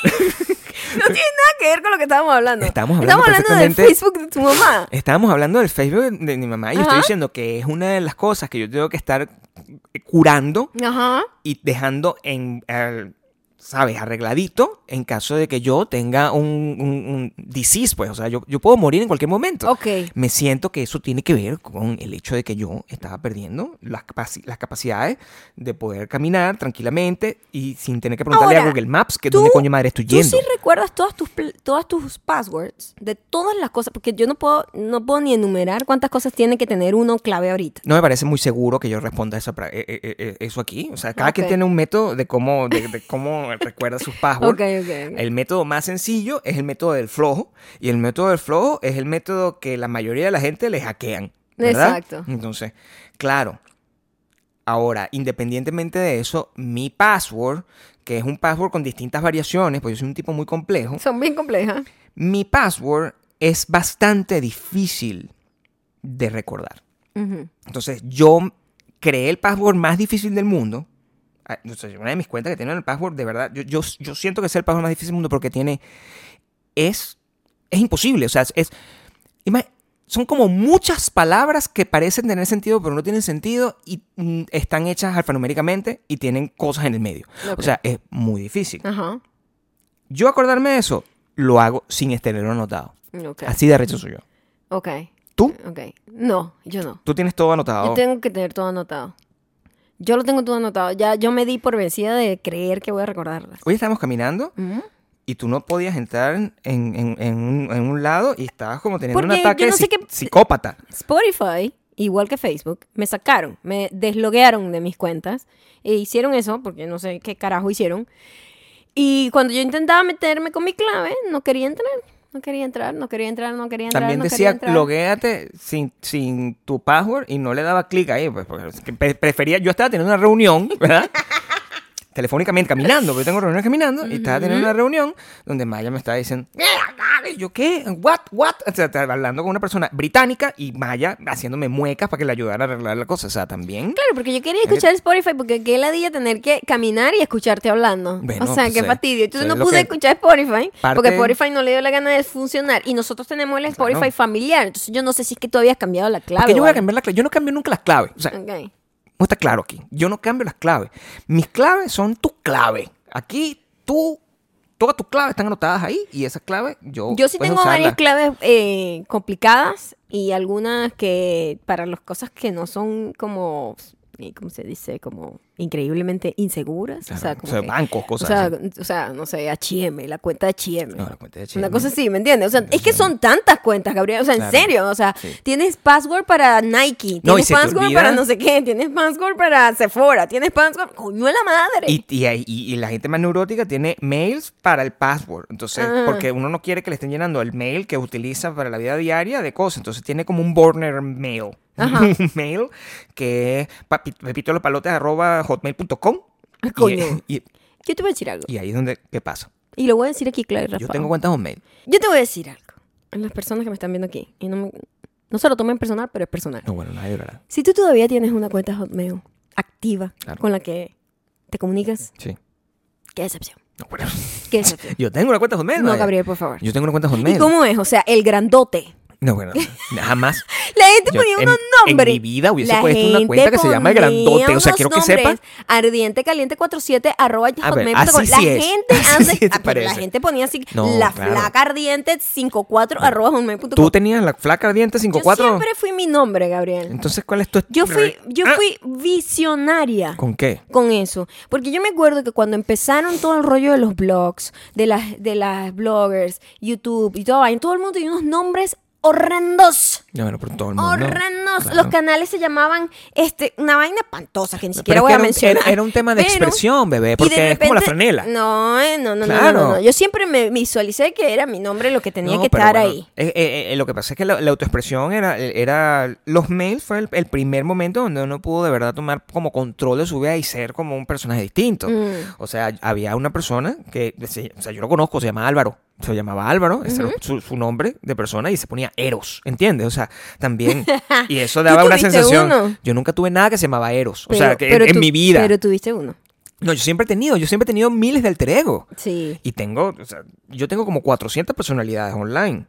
tiene nada que ver con lo que estábamos hablando. Estamos hablando del perfectamente- Facebook de tu mamá. Estábamos hablando del Facebook de, mi mamá y yo estoy diciendo que es una de las cosas que yo tengo que estar curando Ajá. y dejando en, eh, ¿sabes? Arregladito en caso de que yo tenga un, un, un disease, pues. O sea, yo, yo puedo morir en cualquier momento. Ok. Me siento que eso tiene que ver con el hecho de que yo estaba perdiendo las, capaci- las capacidades de poder caminar tranquilamente y sin tener que preguntarle a Ahora, Google Maps que tú- dónde coño madre estoy ¿Tú yendo. sí recuerdas todas tus, todas tus passwords de todas las cosas? Porque yo no puedo, no puedo ni enumerar cuántas cosas tiene que tener uno clave ahorita. No me parece muy seguro que yo responda pra- eh, eh, eh, eso aquí. O sea, cada quien Ok. tiene un método de cómo, de, de cómo recuerda sus passwords. Ok, ok, ok. El método más sencillo es el método del flojo. Y el método del flojo es el método que la mayoría de la gente le hackean. ¿verdad? Exacto. Entonces, claro. Ahora, independientemente de eso, mi password, que es un password con distintas variaciones, pues yo soy un tipo muy complejo, Son bien complejas. mi password es bastante difícil de recordar. Entonces, yo creé el password más difícil del mundo. Ah, una de mis cuentas que tiene el password, de verdad, yo, yo, yo siento que es el password más difícil del mundo porque tiene. Es. Es imposible. O sea, es. son como muchas palabras que parecen tener sentido, pero no tienen sentido y mm, están hechas alfanuméricamente y tienen cosas en el medio. Ok. O sea, es muy difícil. Ajá. Yo acordarme de eso, lo hago sin tenerlo anotado. Ok. Así de rechazo soy yo. Ok. ¿Tú? Ok. No, yo no. Tú tienes todo anotado. Yo tengo que tener todo anotado. Yo lo tengo todo anotado. Ya yo me di por vencida de creer que voy a recordarlas. Hoy estábamos caminando y tú no podías entrar en, en- en un, en un lado y estabas como teniendo un ataque yo no de sé psi- qué- psicópata. Spotify, igual que Facebook, me sacaron, me desloguearon de mis cuentas e hicieron eso, porque no sé qué carajo hicieron. Y cuando yo intentaba meterme con mi clave, no quería entrar, no quería entrar, no quería entrar, no quería entrar. También no decía, loguéate sin, sin tu password y no le daba clic ahí. Pues, prefería, yo estaba teniendo una reunión, ¿verdad? Telefónicamente, caminando, porque yo tengo reuniones caminando, y estaba teniendo una reunión donde Maya me estaba diciendo, yo qué, what, what, o sea, hablando con una persona británica y Maya haciéndome muecas para que le ayudara a arreglar la cosa, o sea, también. Claro, porque yo quería escuchar Spotify porque qué ladilla tener que caminar y escucharte hablando. Bueno, o sea, pues, qué fastidio. Entonces no pude que- escuchar Spotify Parte- porque Spotify no le dio la gana de funcionar. Y nosotros tenemos el Spotify familiar. Entonces yo no sé si es que tú habías cambiado la clave. Porque yo voy a cambiar la clave. Yo no cambio nunca las claves. O sea, Ok. No está claro aquí. Yo no cambio las claves. Mis claves son tus claves. Aquí tú, todas tus claves están anotadas ahí y esas claves yo. Yo sí tengo varias claves eh, complicadas y algunas que para las cosas que no son como, eh, ¿cómo se dice? Como increíblemente inseguras. Claro, o sea, como o sea, que- bancos, o cosas sea, así. o sea, no sé, H&M, la cuenta de H&M. No, la cuenta de Una H&M. cosa así, ¿me entiendes? O sea, es que son tantas cuentas, Gabriel. O sea, en serio. O sea, Sí. tienes password para Nike, No, y tienes te password para no sé qué, tienes password para Sephora, tienes password. ¡Coño de la madre! Y, y, y- y la gente más neurótica tiene mails para el password. Entonces, Ah. porque uno no quiere que le estén llenando el mail que utiliza para la vida diaria de cosas. Entonces tiene como un burner mail. Un mail que es pepitolopalotes.hotmail.com. Ah, coño. Y, y- Yo te voy a decir algo. y ahí es donde, ¿qué pasa? Y lo voy a decir aquí, claro y Yo tengo cuentas hotmail. Yo te voy a decir algo. A las personas que me están viendo aquí. Y no me- No se lo tomen personal, pero es personal. No, bueno, nadie llorará. Si tú todavía tienes una cuenta Hotmail activa Claro. con la que te comunicas, Sí. qué decepción. No, bueno. Qué decepción. Yo tengo una cuenta Hotmail. No. Gabriel, por favor. Yo tengo una cuenta ¿Y Hotmail. cómo es? O sea, el grandote. No, bueno, jamás. La gente Yo ponía en- unos nombres. En mi vida hubiese La puesto una cuenta que se llama El Grandote. O sea, quiero que sepas. Ardiente caliente 47 arroba A ver, así La sí gente antes, sí ah, la gente ponía así, No, la claro. flaca ardiente 54 arroba hotmail.com. Tú tenías la flaca ardiente Yo 54. siempre fui mi nombre, Gabriel. Entonces, ¿cuál es tu Yo fui, yo Ah, fui visionaria ¿Con qué? con eso. Porque yo me acuerdo que cuando empezaron todo el rollo de los blogs, de las, de las bloggers, YouTube y todo, ahí todo el mundo tenía unos nombres horrendos. No, bueno, por todo el mundo. Horrendos. Claro. Los canales se llamaban este, una vaina espantosa que ni siquiera voy a mencionar. era- era un tema de Pero- expresión, bebé, porque es como la repente- franela. No, eh, no, no, no, Claro. no, no, no. Yo siempre me visualicé que era mi nombre lo que tenía No, que estar bueno, ahí. eh, eh, eh, lo que pasa es que la, la autoexpresión era, era. Los mails fue el, el primer momento donde uno pudo de verdad tomar como control de su vida y ser como un personaje distinto. Mm. O sea, había una persona que. O sea, yo lo conozco, se llama Álvaro. Se llamaba Álvaro, ese era su, su nombre de persona y se ponía Eros, ¿entiendes? O sea, también. Y eso ¿Tú daba una sensación. uno? Yo nunca tuve nada que se llamaba Eros. O sea, que en- mi vida. Pero tuviste uno. No, yo siempre he tenido, yo siempre he tenido miles de alter ego. Sí. Y tengo, o sea, yo tengo como 400 personalidades online.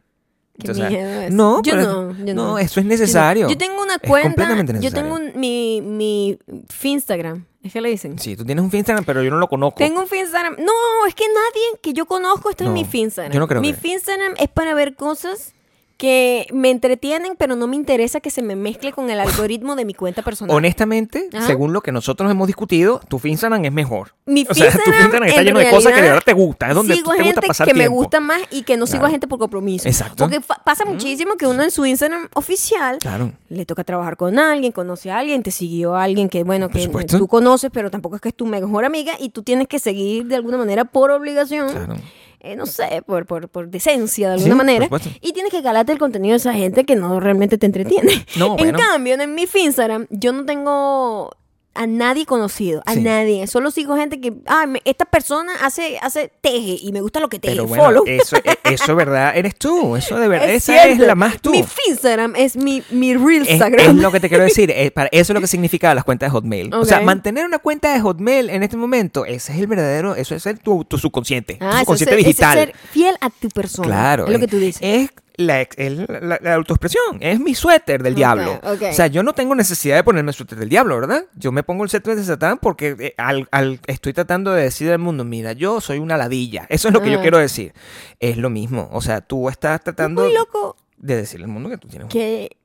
Qué Entonces, miedo eso. no, Yo pero- no, yo no. no, eso es Yo no. necesario. Yo tengo una cuenta. Yo tengo un- mi, mi Finstagram. ¿Es que le dicen? Sí, tú tienes un Instagram, pero yo no lo conozco. Tengo un Finstagram. No, es que nadie que yo conozco está en No, mi Finstagram. yo no creo Mi que- Finstagram es para ver cosas que me entretienen, pero no me interesa que se me mezcle con el algoritmo de mi cuenta personal. Honestamente, Ajá. según lo que nosotros hemos discutido, tu Instagram es mejor. Mi o sea, tu Instagram está en lleno de cosas que de verdad te gustan. Es donde sigo tú te gusta gente pasar que me gusta más y que no sigo Claro. a gente por compromiso. Exacto. Porque pasa muchísimo que uno en su Instagram oficial Claro. le toca trabajar con alguien, conoce a alguien, te siguió a alguien que, bueno, que tú conoces, pero tampoco es que es tu mejor amiga y tú tienes que seguir de alguna manera por obligación. Claro. Eh, no sé, por, por, por decencia de alguna manera. Y tienes que calarte el contenido de esa gente que no realmente te entretiene. No, en bueno. cambio, en mi Instagram, yo no tengo a nadie conocido, a Sí. nadie. Solo sigo gente que, ah, me- esta persona hace, hace teje y me gusta lo que teje. Pero bueno, follow. eso, e- eso es verdad, eres tú. Eso de verdad, Es esa es la más tú. Mi Instagram es mi, mi real Instagram. es lo que te quiero decir. es para- eso es lo que significa las cuentas de Hotmail. O sea, mantener una cuenta de Hotmail en este momento, ese es el verdadero, eso es el, tu, tu subconsciente. tu Ah, es subconsciente ser- es digital. ser fiel a tu persona. Claro. Es lo que tú dices. Es la, ex- es la- la autoexpresión. Es mi suéter del diablo. O sea, yo no tengo necesidad de ponerme el suéter del diablo, ¿verdad? Yo me pongo el suéter de Satán porque eh, al, al- estoy tratando de decir al mundo, mira, yo soy una ladilla. Eso es lo que yo Ah. quiero decir. Es lo mismo. O sea, tú estás Es tratando muy loco de decirle al mundo que tú tienes que,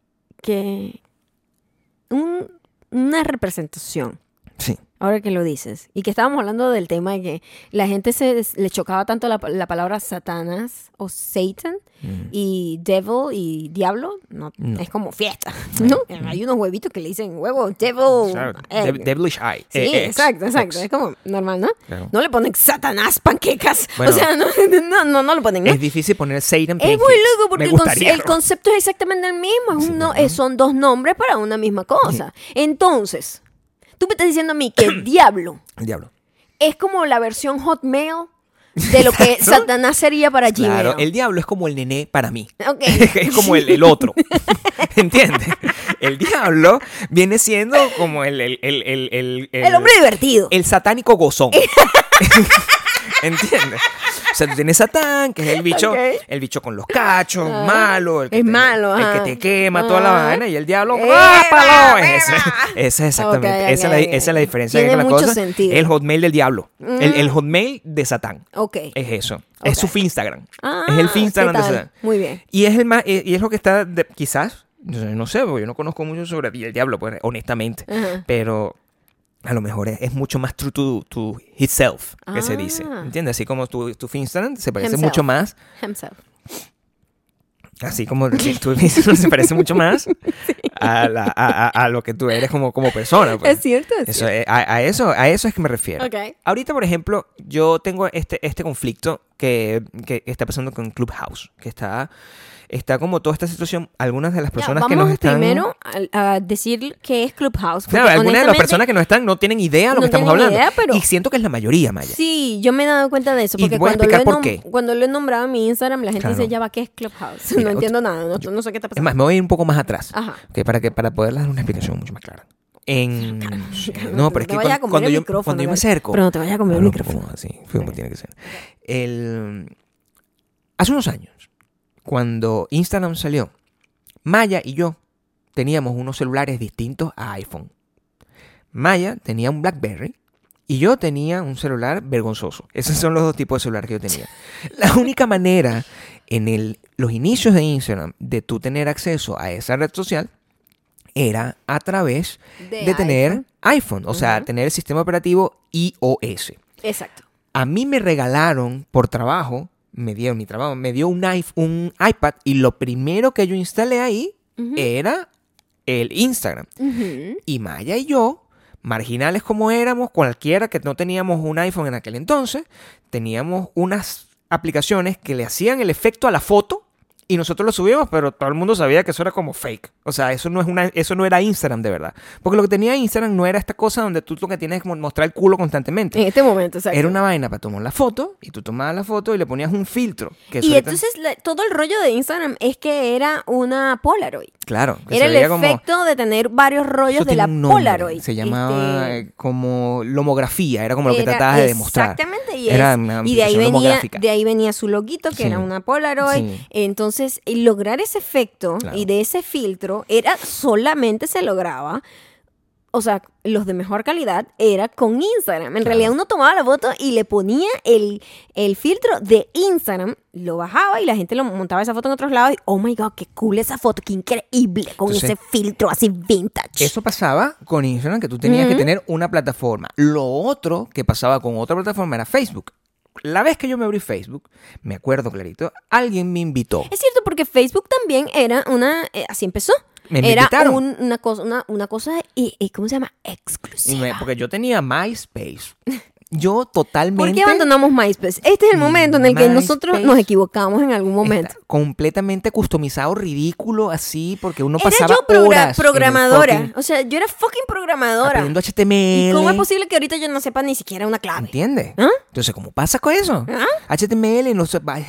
que un- una representación, Sí. Ahora que lo dices, y que estábamos hablando del tema de que la gente se le chocaba tanto la, la palabra Satanás o Satan Mm. y devil y diablo, no, No. es como fiesta, ¿no? Hay unos huevitos que le dicen huevo, devil. Claro, eh, Dev- Devilish Eye. Sí, eh, ex, exacto, exacto. ex. Es como normal, ¿no? Claro. No le ponen Satanás panquecas. Bueno. o sea, no, no, no, no lo ponen. Es difícil poner Satan Es Pancakes. muy loco porque el, conce- el concepto es exactamente el mismo. Es Sí, eh, son dos nombres para una misma cosa. Entonces, tú me estás diciendo a mí que el diablo diablo. es como la versión Hotmail de lo que. Satanás sería para Gmail. Claro, el diablo es como el nené para mí. Es como el, el otro. ¿Entiendes? El diablo viene siendo como el, el, el, El hombre divertido. el satánico gozón. ¿Entiendes? O sea, tú tienes Satán, que es el bicho, Ok. el bicho con los cachos, Ah. malo, el que Es te, malo, el ajá. que te quema toda la vaina, y el diablo, ¡Eva, ¡rápalo! Ese, ese es exactamente, Ok, ok, esa, es la, esa es la diferencia Tiene con la mucho cosa. sentido. El hotmail del diablo, el, Mm. el hotmail de Satán. Ok. Es eso. Es su. Instagram. Ah, es el Instagram ¿qué de? Satán. Muy bien. Y es el más, y es lo que está, de- quizás, no sé, no sé, porque yo no conozco mucho sobre el diablo, pues, honestamente. Ajá. Pero a lo mejor es, es mucho más true to, to himself, que se Ah. dice. ¿Entiendes? Así como tu, tu se parece Himself. mucho más, Himself. así como tu Instagram se parece mucho más a, la- a- a- a lo que tú eres como, como persona. pues. Es cierto, es Eso, es- a, a eso, a eso es que me refiero. Ahorita, por ejemplo, yo tengo este, este conflicto que, que está pasando con Clubhouse, que está, está como toda esta situación, algunas de las personas vamos que nos están... primero a, a decir qué es Clubhouse. Claro, algunas de las personas que no están no tienen idea de lo no que estamos hablando. idea, pero- Y siento que es la mayoría, Maya. Sí, yo me he dado cuenta de eso. Y Porque voy a cuando, lo por qué. cuando lo he nombrado en mi Instagram, la gente Claro. dice, ya va, ¿qué es Clubhouse? Mira, no entiendo nada, no, no sé qué está Es pasando. más, me voy a ir un poco más atrás. Ajá. para que para poder dar una explicación mucho más clara. En... no No, pero es que cuando, yo, cuando yo me acerco... Pero no te vayas a comer el Ah, no, micrófono. así, fue como tiene que ser. El... Hace unos años, cuando Instagram salió, Maya y yo teníamos unos celulares distintos a iPhone. Maya tenía un BlackBerry y yo tenía un celular vergonzoso. Esos son los dos tipos de celulares que yo tenía. La única manera en el, los inicios de Instagram de tú tener acceso a esa red social era a través de, De tener iPhone. iPhone, o sea, tener el sistema operativo iOS. Exacto. A mí me regalaron por trabajo, me dieron mi trabajo, me dio un, un iPad y lo primero que yo instalé ahí era el Instagram. Y Maya y yo, marginales como éramos, cualquiera que no teníamos un iPhone en aquel entonces, teníamos unas aplicaciones que le hacían el efecto a la foto y nosotros lo subíamos, pero todo el mundo sabía que eso era como fake. O sea, eso no, es una, eso no era Instagram de verdad. Porque lo que tenía Instagram no era esta cosa donde tú lo que tienes es mostrar el culo constantemente. En este momento, exacto. Era una vaina para tomar la foto y tú tomabas la foto y le ponías un filtro. Que Y entonces la- todo el rollo de Instagram es que era una Polaroid. claro, que Era el como- efecto de tener varios rollos de la nombre, Polaroid. Se llamaba Este, eh, como lomografía, era como lo que era- tratabas de demostrar. Exactamente, y, Era es- una y de ahí venía, de ahí venía su loguito, que Sí. era una Polaroid. Sí. Entonces, y lograr ese efecto Claro. y de ese filtro era solamente se lograba. O sea, los de mejor calidad era con Instagram. En Claro. realidad uno tomaba la foto y le ponía el, el filtro de Instagram, lo bajaba y la gente lo montaba esa foto en otros lados y, oh my god, qué cool esa foto, qué increíble con Entonces, ese filtro así vintage. Eso pasaba con Instagram, que tú tenías que tener una plataforma. Lo otro que pasaba con otra plataforma era Facebook. La vez que yo me abrí Facebook, me acuerdo clarito, alguien me invitó. Es cierto, porque Facebook también era una. eh, así empezó. Me era un- una cosa, una, una cosa y, y, ¿cómo se llama? Exclusiva. me- porque yo tenía MySpace. Yo totalmente... ¿Por qué abandonamos MySpace? Este es el momento en el que nosotros MySpace nos equivocamos en algún momento. Está completamente customizado, ridículo, así, porque uno Era pasaba yo progra- horas programadora. fucking- O sea, yo era fucking programadora. aprendiendo HTML. ¿Y cómo es posible que ahorita yo no sepa ni siquiera una clave? ¿Entiendes? ¿Ah? Entonces, ¿cómo pasa con eso? ¿Ah? HTML, no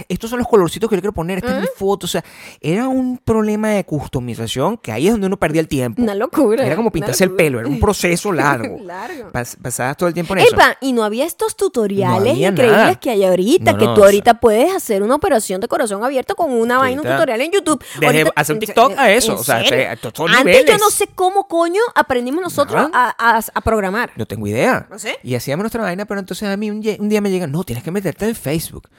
estos son los colorcitos que yo quiero poner, esta es mi foto. O sea, era un problema de customización que ahí es donde uno perdía el tiempo. Una locura. Era como pintarse el pelo, era un proceso largo. Largo. Pas- pasabas todo el tiempo en eso. Epa, y no había estos tutoriales No había increíbles nada. que hay ahorita, No, que no, tú o ahorita puedes hacer una operación de corazón abierto con una vaina, un tutorial en YouTube. desde hacer un TikTok a eso, ¿En o sea, Antes yo niveles. no sé cómo coño aprendimos nosotros a, a- a programar. No tengo idea. ¿No sé? Y hacíamos nuestra vaina, pero entonces a mí un día me llega, no, tienes que meterte en Facebook.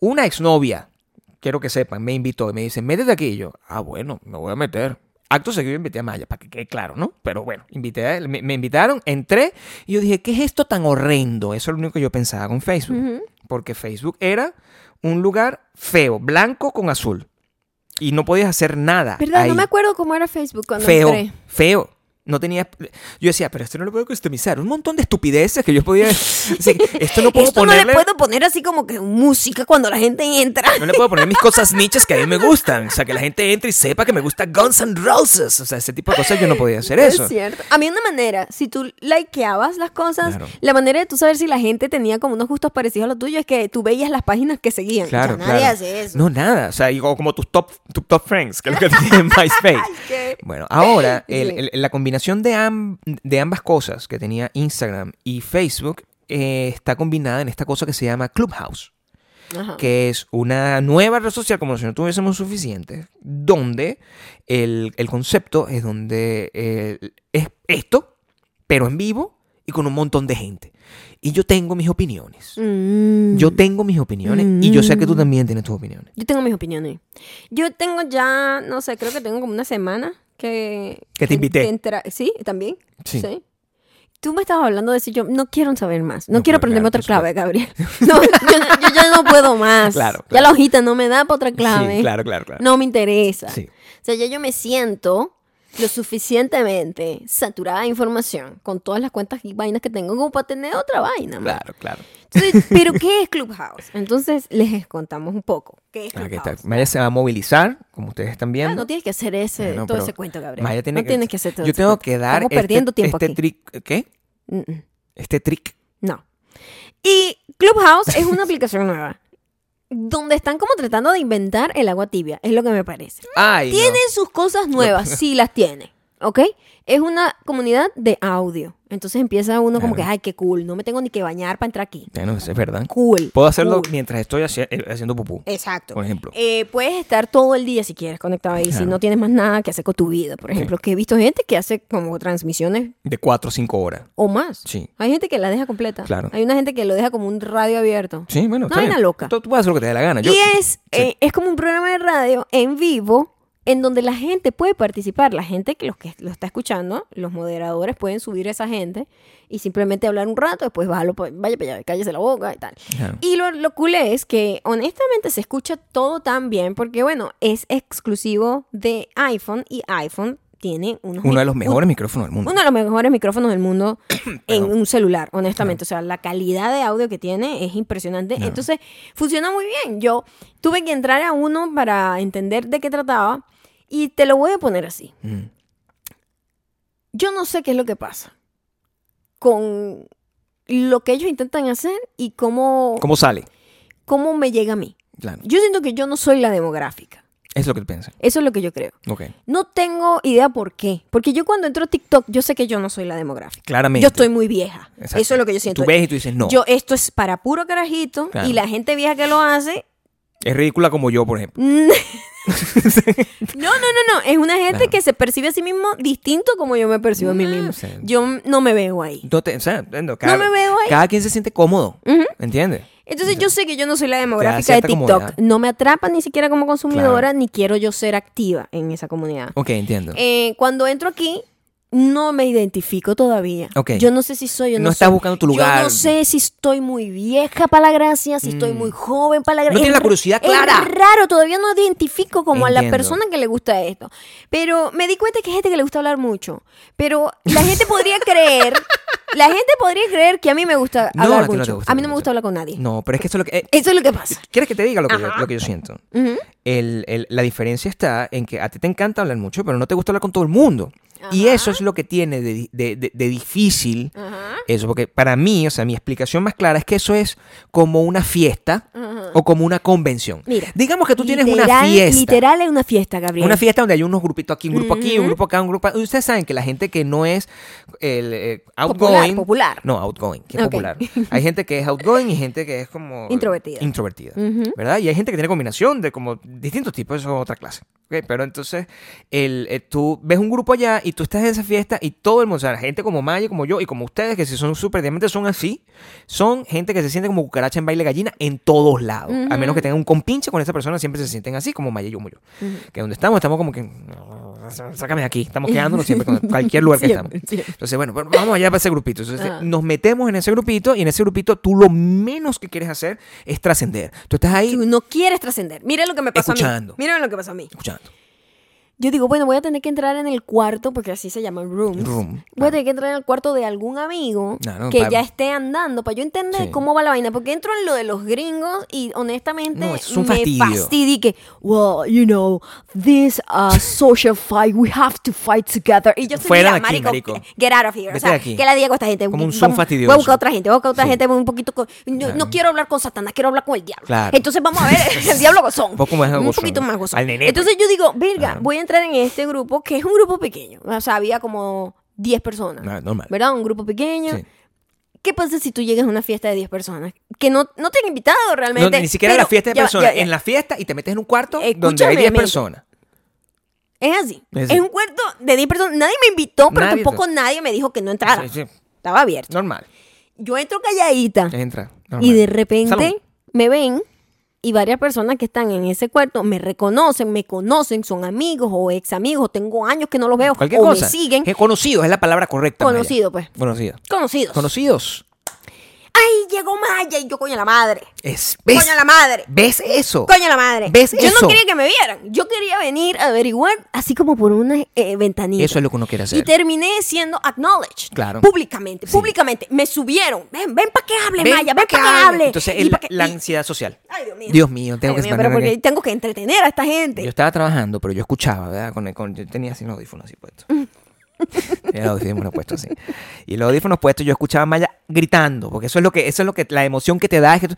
Una exnovia, quiero que sepan, me invitó y me dice, métete aquí. Y yo, ah, bueno, me voy a meter. Acto seguido invité a Maya, para que quede claro, ¿no? Pero bueno, invité a él, me, me invitaron, entré y yo dije, ¿qué es esto tan horrendo? Eso es lo único que yo pensaba con Facebook. Porque Facebook era un lugar feo, blanco con azul. Y no podías hacer nada. ¿Verdad? ahí. No me acuerdo cómo era Facebook cuando feo, entré. feo. No tenía. Yo decía, pero esto no lo puedo customizar. Un montón de estupideces que yo podía. esto no puedo Esto ponerle. no le puedo poner así como que música cuando la gente entra. no le puedo poner mis cosas nichas que a mí me gustan. O sea, que la gente entre y sepa que me gusta Guns N' Roses. O sea, ese tipo de cosas yo no podía hacer eso. Es cierto. A mí una manera, si tú likeabas las cosas, Claro. la manera de tú saber si la gente tenía como unos gustos parecidos a los tuyos es que tú veías las páginas que seguían. Claro, nadie claro. hace eso. No, nada. O sea, como, tus top, tus top friends, que es lo que tiene en MySpace. Bueno, ahora el- Sí. el- la combinación de, am- de ambas cosas que tenía Instagram y Facebook eh, está combinada en esta cosa que se llama Clubhouse. Ajá. que es una nueva red social como si no tuviésemos suficiente, donde el, el concepto es donde eh, es esto, pero en vivo y con un montón de gente. Y yo tengo mis opiniones. Mm. Yo tengo mis opiniones y yo sé que tú también tienes tus opiniones. Yo tengo mis opiniones. Yo tengo ya, no sé, creo que tengo como una semana que... Que te invité. entra- Sí, también. Sí. Sí. Tú me estabas hablando de y yo no quiero saber más. No, No, quiero aprenderme claro, otra clave, Gabriel. No, yo, yo ya no puedo más. Claro, Ya la hojita no me da para otra clave. Sí, claro, claro, claro. No me interesa. Sí. O sea, ya yo me siento lo suficientemente saturada de información con todas las cuentas y vainas que tengo como para tener otra vaina. man. Claro, claro. Entonces, ¿Pero qué es Clubhouse? Entonces les contamos un poco. ¿Qué es Aquí Clubhouse? está. Maya se va a movilizar, como ustedes están Ah, viendo. no tienes que hacer ese, todo ese cuento, Gabriel. Maya tiene no tienes que hacer todo Yo ese tengo cuento. que dar Estamos este, perdiendo tiempo este aquí. trick. ¿Qué? Mm, mm. Este trick. No. Y Clubhouse es una aplicación nueva. Donde están como tratando de inventar el agua tibia, es lo que me parece. Ay, no. Tiene sus cosas nuevas, sí las tiene, ¿ok? Es una comunidad de audio. Entonces empieza uno como que, Claro. ay, qué cool, no me tengo ni que bañar para entrar aquí. Bueno, es verdad. Cool. Puedo hacerlo cool. mientras estoy haci- eh, haciendo pupú. Exacto. Por ejemplo. Eh, puedes estar todo el día si quieres conectado ahí, si Claro. no tienes más nada que hacer con tu vida. Por ejemplo, que he visto gente que hace como transmisiones De 4 o 5 horas. o más. Sí. Hay gente que la deja completa. Claro. Hay una gente que lo deja como un radio abierto. Sí, bueno. Una está vaina bien. loca. Tú, tú puedes hacer lo que te dé la gana. Yo- y es, eh, es como un programa de radio en vivo en donde la gente puede participar. La gente que los que lo está escuchando, los moderadores pueden subir a esa gente y simplemente hablar un rato, después bájalo, vaya para allá, cállese la boca y tal. Y lo, lo cool es que honestamente se escucha todo tan bien porque, bueno, es exclusivo de iPhone y iPhone tiene unos Uno de los mejores micrófonos del mundo. uno de los mejores micrófonos del mundo en un celular, honestamente. O sea, la calidad de audio que tiene es impresionante. Claro. Entonces, funciona muy bien. Yo tuve que entrar a uno para entender de qué trataba y te lo voy a poner así. Mm. Yo no sé qué es lo que pasa con lo que ellos intentan hacer y cómo, ¿Cómo sale? cómo me llega a mí. Claro. Yo siento que yo no soy la demográfica. Es lo que tú piensas. Eso es lo que yo creo. Ok. No tengo idea por qué. Porque yo cuando entro a TikTok, yo sé que yo no soy la demográfica. Claramente. Yo estoy muy vieja. Exacto. Eso es lo que yo siento. Tú ves y tú dices, no. Yo, esto es para puro carajito Claro. y la gente vieja que lo hace. Es ridícula como yo, por ejemplo. mm, no, no, no, no. Es una gente Claro. que se percibe a sí mismo distinto como yo me percibo a mí No, mismo. Yo no me veo ahí. No, te- o sea, no, cada, me veo ahí. cada quien se siente cómodo. Ujú. ¿Entiendes? Entonces yo sé que yo no soy la demográfica de TikTok. comodidad. No me atrapa ni siquiera como consumidora, ni quiero yo ser activa en esa comunidad. Ok, entiendo. Eh, cuando entro aquí, no me identifico todavía. Ok. Yo no sé si soy o no No estás soy. buscando tu lugar. Yo no sé si estoy muy vieja para la gracia, si estoy Mm. muy joven para la gracia. No tienes la curiosidad clara. Es raro, todavía no identifico como a la persona que le gusta esto. Pero me di cuenta que hay gente que le gusta hablar mucho. Pero la gente podría creer, la gente podría creer que a mí me gusta No, hablar no mucho. gusta a mí no me gusta hablar con nadie. No, pero es que eso es lo que... eh, Eso es lo que pasa. ¿Quieres que te diga lo que, yo, Ajá. lo que yo siento? Ujú. El- el- la diferencia está en que a ti te encanta hablar mucho, pero no te gusta hablar con todo el mundo. Y eso es lo que tiene de, de- de- de difícil Ajá. eso, porque para mí, o sea, mi explicación más clara es que eso es como una fiesta Ajá. o como una convención. Mira, Digamos que tú tienes una fiesta. Literal es una fiesta, Gabriel. Una fiesta donde hay unos grupitos aquí, un grupo aquí, un grupo acá, un grupo. Ustedes saben que la gente que no es el eh, outgoing. popular. No, outgoing, que Ok. popular. Hay gente que es outgoing y gente que es como. Introvertida. Introvertida. ¿Verdad? Y hay gente que tiene combinación de como distintos tipos, eso es otra clase. ¿ok? Pero entonces, el, eh, tú ves un grupo allá y tú estás en esa fiesta y todo el mundo, o sea, gente como Maya, como yo y como ustedes, que si son súper diamantes, son así, son gente que se siente como cucaracha en baile gallina en todos lados. A menos que tengan un compinche con esa persona, siempre se sienten así, como Maya y yo, como yo. Que donde estamos, estamos como que. "No, Sácame de aquí. Estamos quedándonos siempre con cualquier lugar que Siempre, estamos. siempre. Entonces, bueno, vamos allá para ese grupito. Entonces, Ajá. nos metemos en ese grupito y en ese grupito tú lo menos que quieres hacer es trascender. Tú estás ahí Tú no quieres trascender. Mira lo que me pasó a Escuchando. mí. Mira lo que pasó a mí. escuchando. Yo digo, bueno, voy a tener que entrar en el cuarto, porque así se llaman rooms. Room, Voy a tener que entrar en el cuarto de algún amigo que ya esté andando, para yo entender Sí. cómo va la vaina. Porque entro en lo de los gringos y honestamente No, es un me fastidio. que, well, you know, this uh, social fight, we have to fight together. Y yo soy, Fuera mira, de aquí, marico, marico. get out of here. Vete o sea, de aquí. ¿qué le digo a esta gente? Como un Vamos- Zoom Voy a fastidioso. buscar otra gente, voy a buscar otra Sí. gente un poquito... con- no, Claro. quiero hablar con Satanás, quiero hablar con el diablo. Claro. Entonces vamos a ver el diablo gozón. Un poco más Un gozón. poquito más gozón. Al nené, Entonces yo digo, verga, voy a entrar en este grupo, que es un grupo pequeño. O sea, había como 10 personas. Ah, normal. ¿Verdad? Un grupo pequeño. Sí. ¿Qué pasa si tú llegas a una fiesta de 10 personas? Que no, no te han invitado No, realmente. ni siquiera pero la fiesta de ya personas. ya. En la fiesta y te metes en un cuarto donde hay 10 mente. personas. Es así. Es un cuarto de 10 personas. Nadie me invitó, pero Nadie tampoco nadie me dijo que no entrara. Sí, sí. Estaba abierto. Normal. Yo entro calladita. Entra. Y de repente Salud. me ven y varias personas que están en ese cuarto me reconocen, me conocen, son amigos o ex amigos, tengo años que no los veo Cualquier o cosa. me siguen. Que conocidos es la palabra correcta. Maya. Conocido, pues. Conocidos. Conocidos. Conocidos. ¡Ay, llegó Maya! Y yo, coño la madre. Es, ¿ves? Coño la madre. ¿Ves eso? Coño la madre. ¿Ves yo eso? no quería que me vieran. Yo quería venir a averiguar así como por una eh, ventanilla. Eso es lo que uno quiere hacer. Y terminé siendo acknowledged. Claro. Públicamente, Sí. públicamente. Me subieron. Ven, ven para que hable, Ven Maya. Ven para que hable. hable. Entonces, el- que- la y- ansiedad social. Ay, Dios mío. Dios mío, tengo Ay, que Dios mío, pero porque tengo que entretener a esta gente. Yo estaba trabajando, pero yo escuchaba, ¿verdad? Con, el- con- yo tenía así los audífonos así puestos. Tenía los audífonos puestos así. Y los audífonos puestos yo escuchaba a Maya gritando, porque eso es lo que, eso es lo que, la emoción que te da es que tú,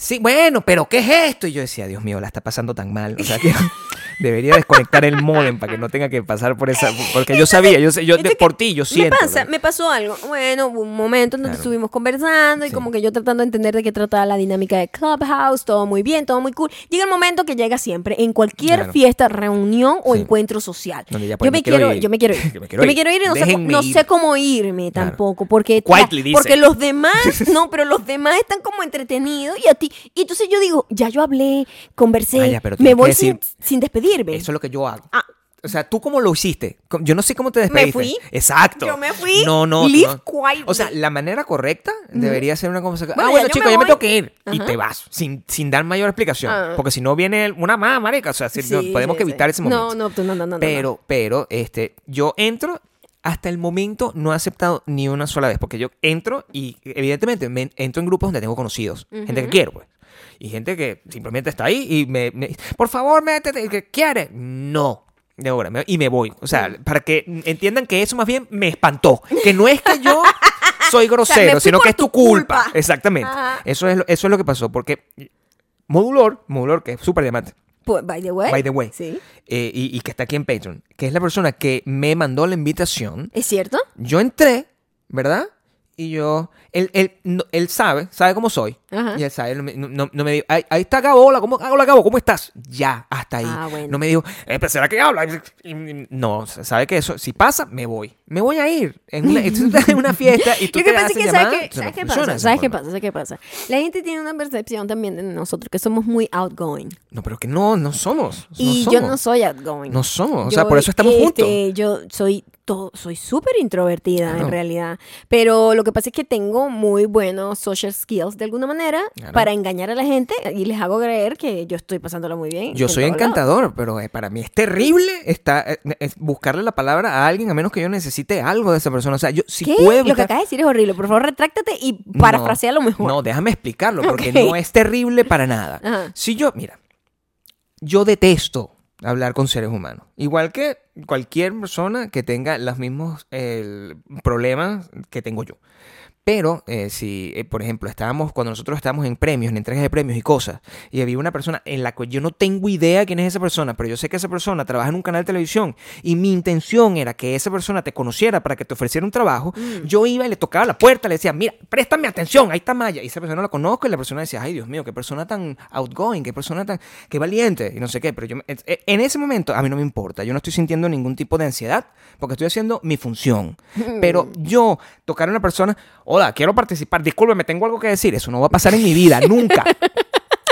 sí, bueno, pero ¿qué es esto? Y yo decía, Dios mío, la está pasando tan mal. O sea que debería desconectar el modem para que no tenga que pasar por esa, porque yo sabía, yo sé, yo Entonces, por ti, yo siento. Me pasa, me pasó algo. Bueno, hubo un momento en donde Claro. estuvimos conversando y Sí. como que yo tratando de entender de qué trataba la dinámica de Clubhouse, todo muy bien, todo muy cool. Llega el momento que llega siempre en cualquier Claro. fiesta, reunión o Sí. encuentro social. Ya, pues, yo me quiero ir. yo me quiero ir. Que me quiero yo me quiero ir y no, sé, no ir. sé cómo irme Claro. tampoco, porque Quietly, dice. porque los demás, no, pero los demás están como entretenidos y a ti y entonces yo digo, ya yo hablé, conversé, me voy sin, sin despedirme. Eso es lo que yo hago. Ah. O sea, ¿tú cómo lo hiciste? Yo no sé cómo te despediste. fui. Exacto. Yo me fui. No, no. Live no. quietly. O sea, la manera correcta debería ser una conversación. Bueno, ah, bueno, chicos, me ya me tengo que ir. Y te vas, sin, sin dar mayor explicación. Ah. Porque si no viene una más, marica. O sea, si- no, podemos sí, que sí. evitar ese momento. No, no, no, no, no. Pero, pero, este, yo entro. Hasta el momento no he aceptado ni una sola vez, porque yo entro y evidentemente me entro en grupos donde tengo conocidos, gente que quiero, pues. Y gente que simplemente está ahí y me, me- por favor, métete, que quiere. No. De ahora, y me voy. O sea, para que entiendan que eso más bien me espantó. Que no es que yo soy grosero, sino que es tu tu culpa. culpa. Exactamente. Ajá. Eso es, lo, eso es lo que pasó. Porque Modulor, Modulor, que es súper diamante, Pues, by the way. by the way, Sí. eh, y, y que está aquí en Patreon, que es la persona que me mandó la invitación. ¿Es cierto? Yo entré, ¿verdad? Y yo, él, él, no- él sabe, sabe cómo soy. Ajá. Y él sabe, no, me- no- no me dijo, ahí, ahí está Gabo, hola, ¿cómo, hola Gabo, ¿cómo estás? Ya, hasta ahí. Ah, bueno. No me dijo, eh, pero ¿será que habla? No, sabe que eso, si pasa, me voy. Me voy a ir. En una, en una fiesta y tú Lo te que hacen que, ¿sabes qué, o sea, ¿sabes no pasa? ¿Sabes qué pasa? ¿Sabes qué pasa? La gente tiene una percepción también de nosotros, que somos muy outgoing. No, pero que no, no somos. no Y yo somos. no soy outgoing. No somos, o Yo, sea, por eso estamos este, juntos. Yo soy todo, soy súper introvertida Claro. en realidad. Pero lo que pasa es que tengo muy buenos social skills de alguna manera Claro. para engañar a la gente y les hago creer que yo estoy pasándola muy bien. Yo en soy encantador, pero eh, para mí es terrible está, eh, es buscarle la palabra a alguien a menos que yo necesite algo de esa persona. O sea, yo si ¿Qué? puedo Lo que acabas de decir es horrible. Por favor, retráctate y No, parafrasea lo mejor. No, déjame explicarlo, porque no es terrible para nada. Ajá. Si yo, mira, yo detesto hablar con seres humanos. Igual que cualquier persona que tenga los mismos problemas que tengo yo. Pero eh, si, eh, por ejemplo, estábamos, cuando nosotros estábamos en premios, en entregas de premios y cosas, y había una persona en la que yo no tengo idea quién es esa persona, pero yo sé que esa persona trabaja en un canal de televisión y mi intención era que esa persona te conociera para que te ofreciera un trabajo, yo iba y le tocaba la puerta, le decía, mira, préstame atención, ahí está Maya. Y esa persona la conozco y la persona decía, ay Dios mío, qué persona tan outgoing, qué persona tan, qué valiente, y no sé qué. Pero yo, me- eh, en ese momento a mí no me importa, yo no estoy sintiendo ningún tipo de ansiedad porque estoy haciendo mi función. Pero yo tocar a una persona, hola, quiero participar, discúlpeme, tengo algo que decir, eso no va a pasar en mi vida, nunca.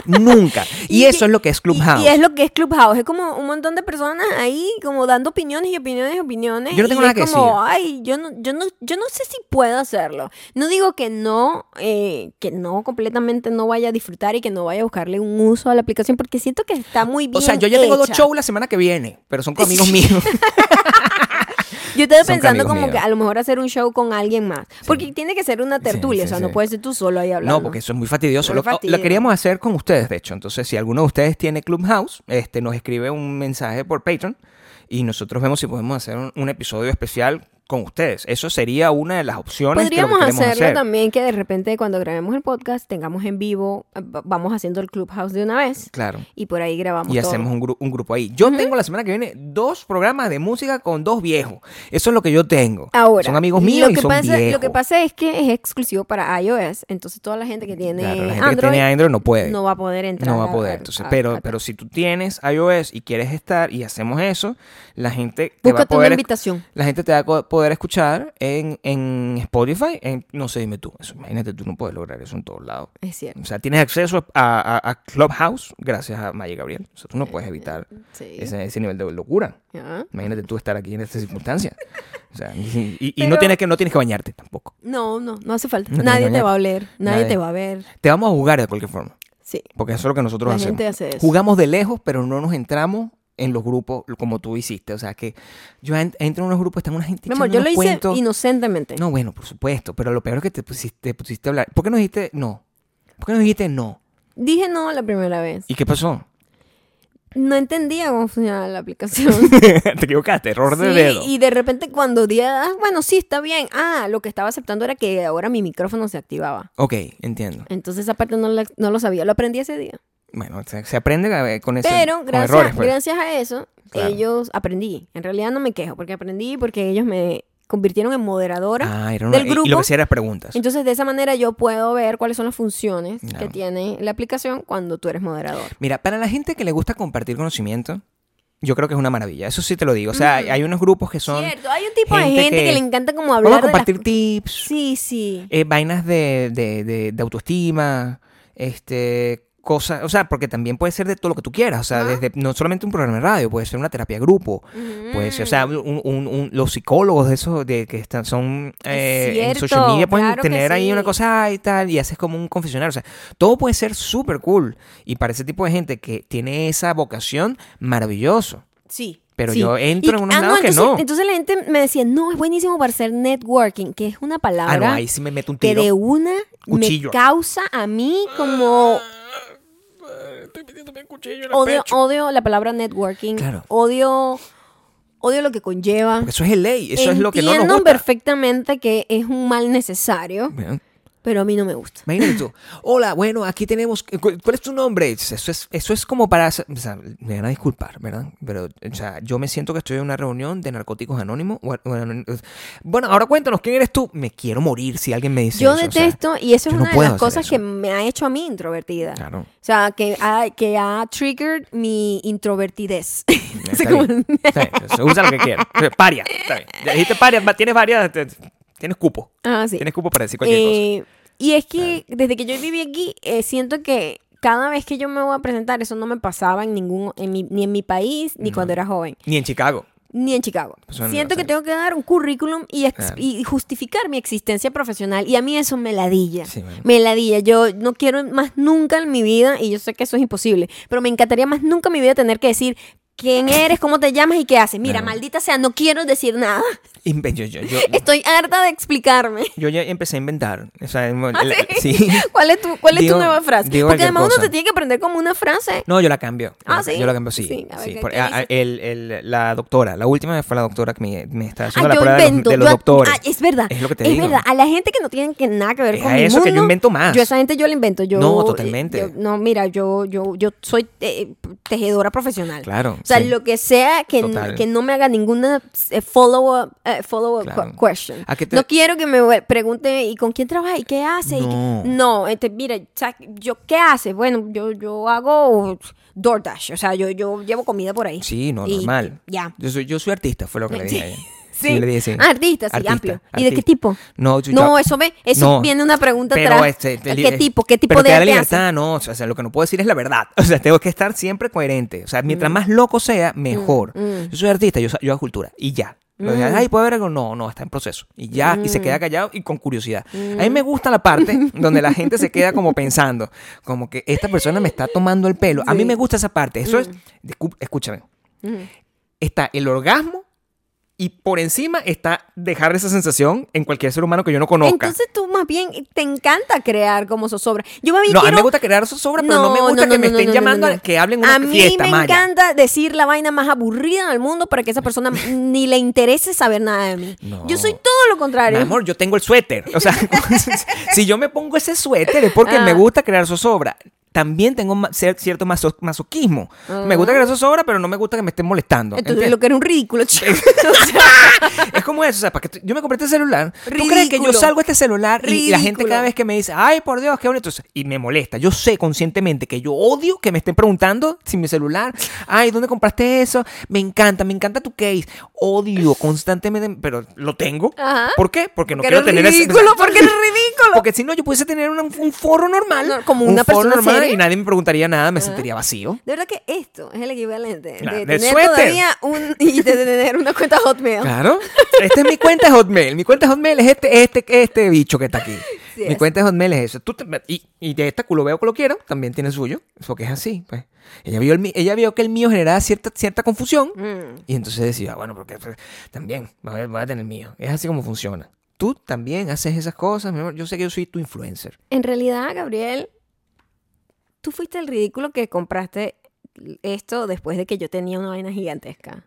Nunca. Y, eso es lo que es Y- Clubhouse. Y, es lo que es Clubhouse. Es como un montón de personas ahí como dando opiniones y opiniones y opiniones. Yo no tengo y nada es que como, decir. ay, yo no, yo no, yo no sé si puedo hacerlo. No digo que no, eh, que no completamente no vaya a disfrutar y que no vaya a buscarle un uso a la aplicación porque siento que está muy bien. o sea, yo ya tengo dos hecha. shows la semana que viene, pero son con amigos míos. Yo estaba Son pensando como míos. que a lo mejor hacer un show con alguien más. Porque tiene que ser una tertulia, sí, o sea, no puedes ser tú solo ahí hablando. No, porque eso es muy fastidioso. Muy Lo, lo queríamos hacer con ustedes, de hecho. Entonces, si alguno de ustedes tiene Clubhouse, este, nos escribe un mensaje por Patreon y nosotros vemos si podemos hacer un, un episodio especial con ustedes. Eso sería una de las opciones Podríamos que lo que queremos hacerlo hacer. también que de repente cuando grabemos el podcast tengamos en vivo, eh, va- vamos haciendo el Clubhouse de una vez Claro. y por ahí grabamos Y todo. hacemos un, gru- un grupo ahí. Yo tengo la semana que viene dos programas de música con dos viejos. Eso es lo que yo tengo. Ahora, son amigos míos lo y que son pasa, viejos. Lo que pasa es que es exclusivo para iOS, entonces toda la gente que tiene Claro, la gente Android que tiene Android no puede. no va a poder entrar. No va a poder. a- Entonces, a- pero, a- pero si tú tienes iOS y quieres estar y hacemos eso, la gente te va a Búscate una poder invitación. la gente te va a co- poder escuchar en, en Spotify. En, no sé, dime tú. Eso, imagínate, tú no puedes lograr eso en todos lados. Es cierto. O sea, tienes acceso a, a- a Clubhouse gracias a Maya Gabriel. O sea, tú no puedes evitar Sí. ese, ese nivel de locura. Imagínate tú estar aquí en esta circunstancia. O sea, y, y- y Pero- no, tienes que, no tienes que bañarte tampoco. No, no, no hace falta. No nadie te va a oler, nadie, Nadie. te va a ver. Te vamos a jugar de cualquier forma. Sí. Porque eso es lo que nosotros La hacemos. hace. Jugamos de lejos, pero no nos entramos en los grupos como tú hiciste. O sea, que yo en- entro en unos grupos, están una gente Mi amor, yo lo hice cuentos. inocentemente. No, bueno, por supuesto, pero lo peor es que te pusiste, te pusiste a hablar. ¿Por qué no dijiste no? ¿Por qué no dijiste no? Dije no la primera vez. ¿Y qué pasó? No entendía cómo funcionaba la aplicación. te equivocaste, error de Sí, dedo. y de repente cuando di, ah, bueno, sí, está bien. Ah, lo que estaba aceptando era que ahora mi micrófono se activaba. Ok, entiendo. Entonces esa parte no, la- no lo sabía, lo aprendí ese día. Bueno, se, se aprende eh, con ese Pero con gracias, errores, pues. gracias a eso, Claro. ellos aprendí. En realidad no me quejo, porque aprendí porque ellos me convirtieron en moderadora Ah, era una- del y- Y lo grupo. que hacía era preguntas. Entonces de esa manera yo puedo ver cuáles son las funciones que tiene la aplicación cuando tú eres moderador. Mira, para la gente que le gusta compartir conocimiento, yo creo que es una maravilla. Eso sí te lo digo. O sea, hay unos grupos que son. Cierto, hay un tipo de gente que, que- le encanta como Vamos hablar a de las compartir co- tips, Sí, sí. eh, vainas de, de, de, de autoestima, este cosas, o sea, porque también puede ser de todo lo que tú quieras, o sea, desde no solamente un programa de radio, puede ser una terapia de grupo, puede ser, o sea, un- un- un- los psicólogos de esos de que están son eh, en social media pueden claro que tener ahí una cosa y tal y haces como un confesionario, o sea, todo puede ser súper cool y para ese tipo de gente que tiene esa vocación, maravilloso. Sí. Pero sí. yo entro Y- en unos ah, lados que entonces, no. Entonces la gente me decía, no, es buenísimo para hacer networking, que es una Ah, palabra no, ahí sí me meto un que tiro. de una Cuchillo. me causa a mí como Estoy metiéndome un cuchillo en el odio, pecho. odio la palabra networking, Claro. odio, odio lo que conlleva. Porque eso es el ley, eso es lo que no nos Entiendo gusta. perfectamente que es un mal necesario, Bueno, pero a mí no me gusta. Imagínate tú. Hola, bueno, aquí tenemos. cu- ¿Cuál es tu nombre? Eso es, eso es como para. O sea, me van a disculpar, ¿verdad? Pero, o sea, yo me siento que estoy en una reunión de narcóticos anónimos. Bueno, bueno, ahora cuéntanos, ¿quién eres tú? Me quiero morir si alguien me dice Yo eso. o sea, detesto, y eso es yo no una de las cosas eso. que me ha hecho a mí introvertida. Claro. O sea, que ha, que ha triggered mi introvertidez. No sé Está cómo- bien, está bien, se usa lo que quieras. Paria, está bien. Ya dijiste paria, tienes varias. Tienes cupo. Ah, sí. Tienes cupo para decir cualquier cosa. Y es que desde que yo viví aquí, eh, siento que cada vez que yo me voy a presentar, eso no me pasaba en ningún, en mi- ni en mi país, ni cuando era joven, Ni en Chicago. ni en Chicago. No, siento que tengo que dar un currículum y, ex- y justificar mi existencia profesional. Y a mí eso me ladilla. Sí. Me ladilla. Yo no quiero más nunca en mi vida, y yo sé que eso es imposible, pero me encantaría más nunca en mi vida tener que decir quién eres, cómo te llamas y qué haces. Mira, maldita sea, no quiero decir nada. Yo, yo, yo, Estoy harta de explicarme. yo ya empecé a inventar. O sea, la- ¿Ah, sí? sí. ¿Cuál es tu, cuál es Digo- tu nueva frase? Porque además uno se tiene que aprender como una frase. No, yo la cambio. Ah, ¿sí? Yo la cambio, sí. Sí, a ver, sí. ¿qué- Por- qué a- dices? el- el- la doctora, la última vez fue la doctora que me, me está haciendo Ah, la prueba de los- invento. de los, doctores. ah, es verdad. Es lo que te es digo. verdad. A la gente que no tiene que nada que ver Es con a mi eso que yo mundo, invento más. Yo a esa gente yo la invento. Yo, No, totalmente. no, mira, yo, yo, yo soy eh, tejedora profesional. Claro, O sea, lo que sea que, no me haga ninguna eh, follow-up follow Claro. question. ¿A qué te- No quiero que me pregunte, ¿y con quién trabaja? ¿Y qué hace? ¿Y qué-?" No. No, este, mira, yo, ¿qué hace? Bueno, yo, yo hago DoorDash. O sea, yo, yo llevo comida por ahí. Sí, no, Y- normal. Ya. Yo soy, yo soy artista, fue lo que le dije a ella. Sí. yo le dije, sí. Ah, artista, sí, Artista, amplio. ¿Y de qué tipo? No, yo- No, eso ve, eso No, viene una pregunta pero atrás. este, te- ¿Qué tipo? ¿Qué tipo pero de te da libertad, no. O sea, lo que no puedo decir es la verdad. O sea, tengo que estar siempre coherente. O sea, mientras más loco sea, mejor. mm. Yo soy artista, yo, yo hago cultura. Y ya. Lo de, Ay, ¿puedo ver algo? No, no, está en proceso. Y ya, y se Mm. queda callado y con curiosidad. A mí me gusta la parte donde la gente se queda como pensando, como que esta persona me está tomando el pelo. A mí me gusta esa parte. Eso Mm. es, escúchame, está el orgasmo y por encima está dejar esa sensación en cualquier ser humano que yo no conozca. Entonces tú más bien te encanta crear como zozobra. Yo más bien no, a mí quiero... me gusta crear zozobra, pero no, me No, gusta no, que no, me no, estén no, no, llamando no, a que hablen una A mí fiesta, me Maya. encanta decir la vaina más aburrida del mundo para que esa persona ni le interese saber nada de mí. No. Yo soy todo lo contrario. Mi amor, yo tengo el suéter. O sea, si yo me pongo ese suéter es porque Ah. me gusta crear zozobra. También tengo ma- cier- cierto maso- masoquismo. Me gusta que eso sobra, pero no me gusta que me estén molestando. Entonces ¿entiendes? lo que era un ridículo, chico. Es como eso, o sea, para que yo me compré este celular. ¿Tú crees que yo Ridículo. salgo a este celular y la gente Ridículo. cada vez que me dice, ay, por Dios, qué bonito, y me molesta? Yo sé conscientemente que yo odio que me estén preguntando si mi celular, ay, ¿dónde compraste eso? Me encanta, me encanta tu case. Odio constantemente, pero lo tengo. Ajá. ¿Por qué? Porque no Porque quiero tener ese- ridículo, porque eres ridículo. Porque si no, yo pudiese tener una- un foro normal. No, como un una foro persona normal seria. y nadie me preguntaría nada, me sentiría vacío. De verdad que esto es el equivalente Claro, de del tener suéter. todavía un y de tener una cuenta Hotmail. Claro. Esta es mi cuenta de Hotmail. Mi cuenta de Hotmail es este, este, este bicho que está aquí. Sí mi es. cuenta de Hotmail es eso. Tú te- y, y de esta culo veo que lo quiero, también tiene suyo. Porque es así, pues. Ella vio, el, ella vio que el mío generaba cierta, cierta confusión. Mm. Y entonces decía, bueno, porque pues, también voy a, voy a tener el mío. Es así como funciona. Tú también haces esas cosas. mi amor. Yo sé que yo soy tu influencer. En realidad, Gabriel, tú fuiste el ridículo que compraste esto después de que yo tenía una vaina gigantesca.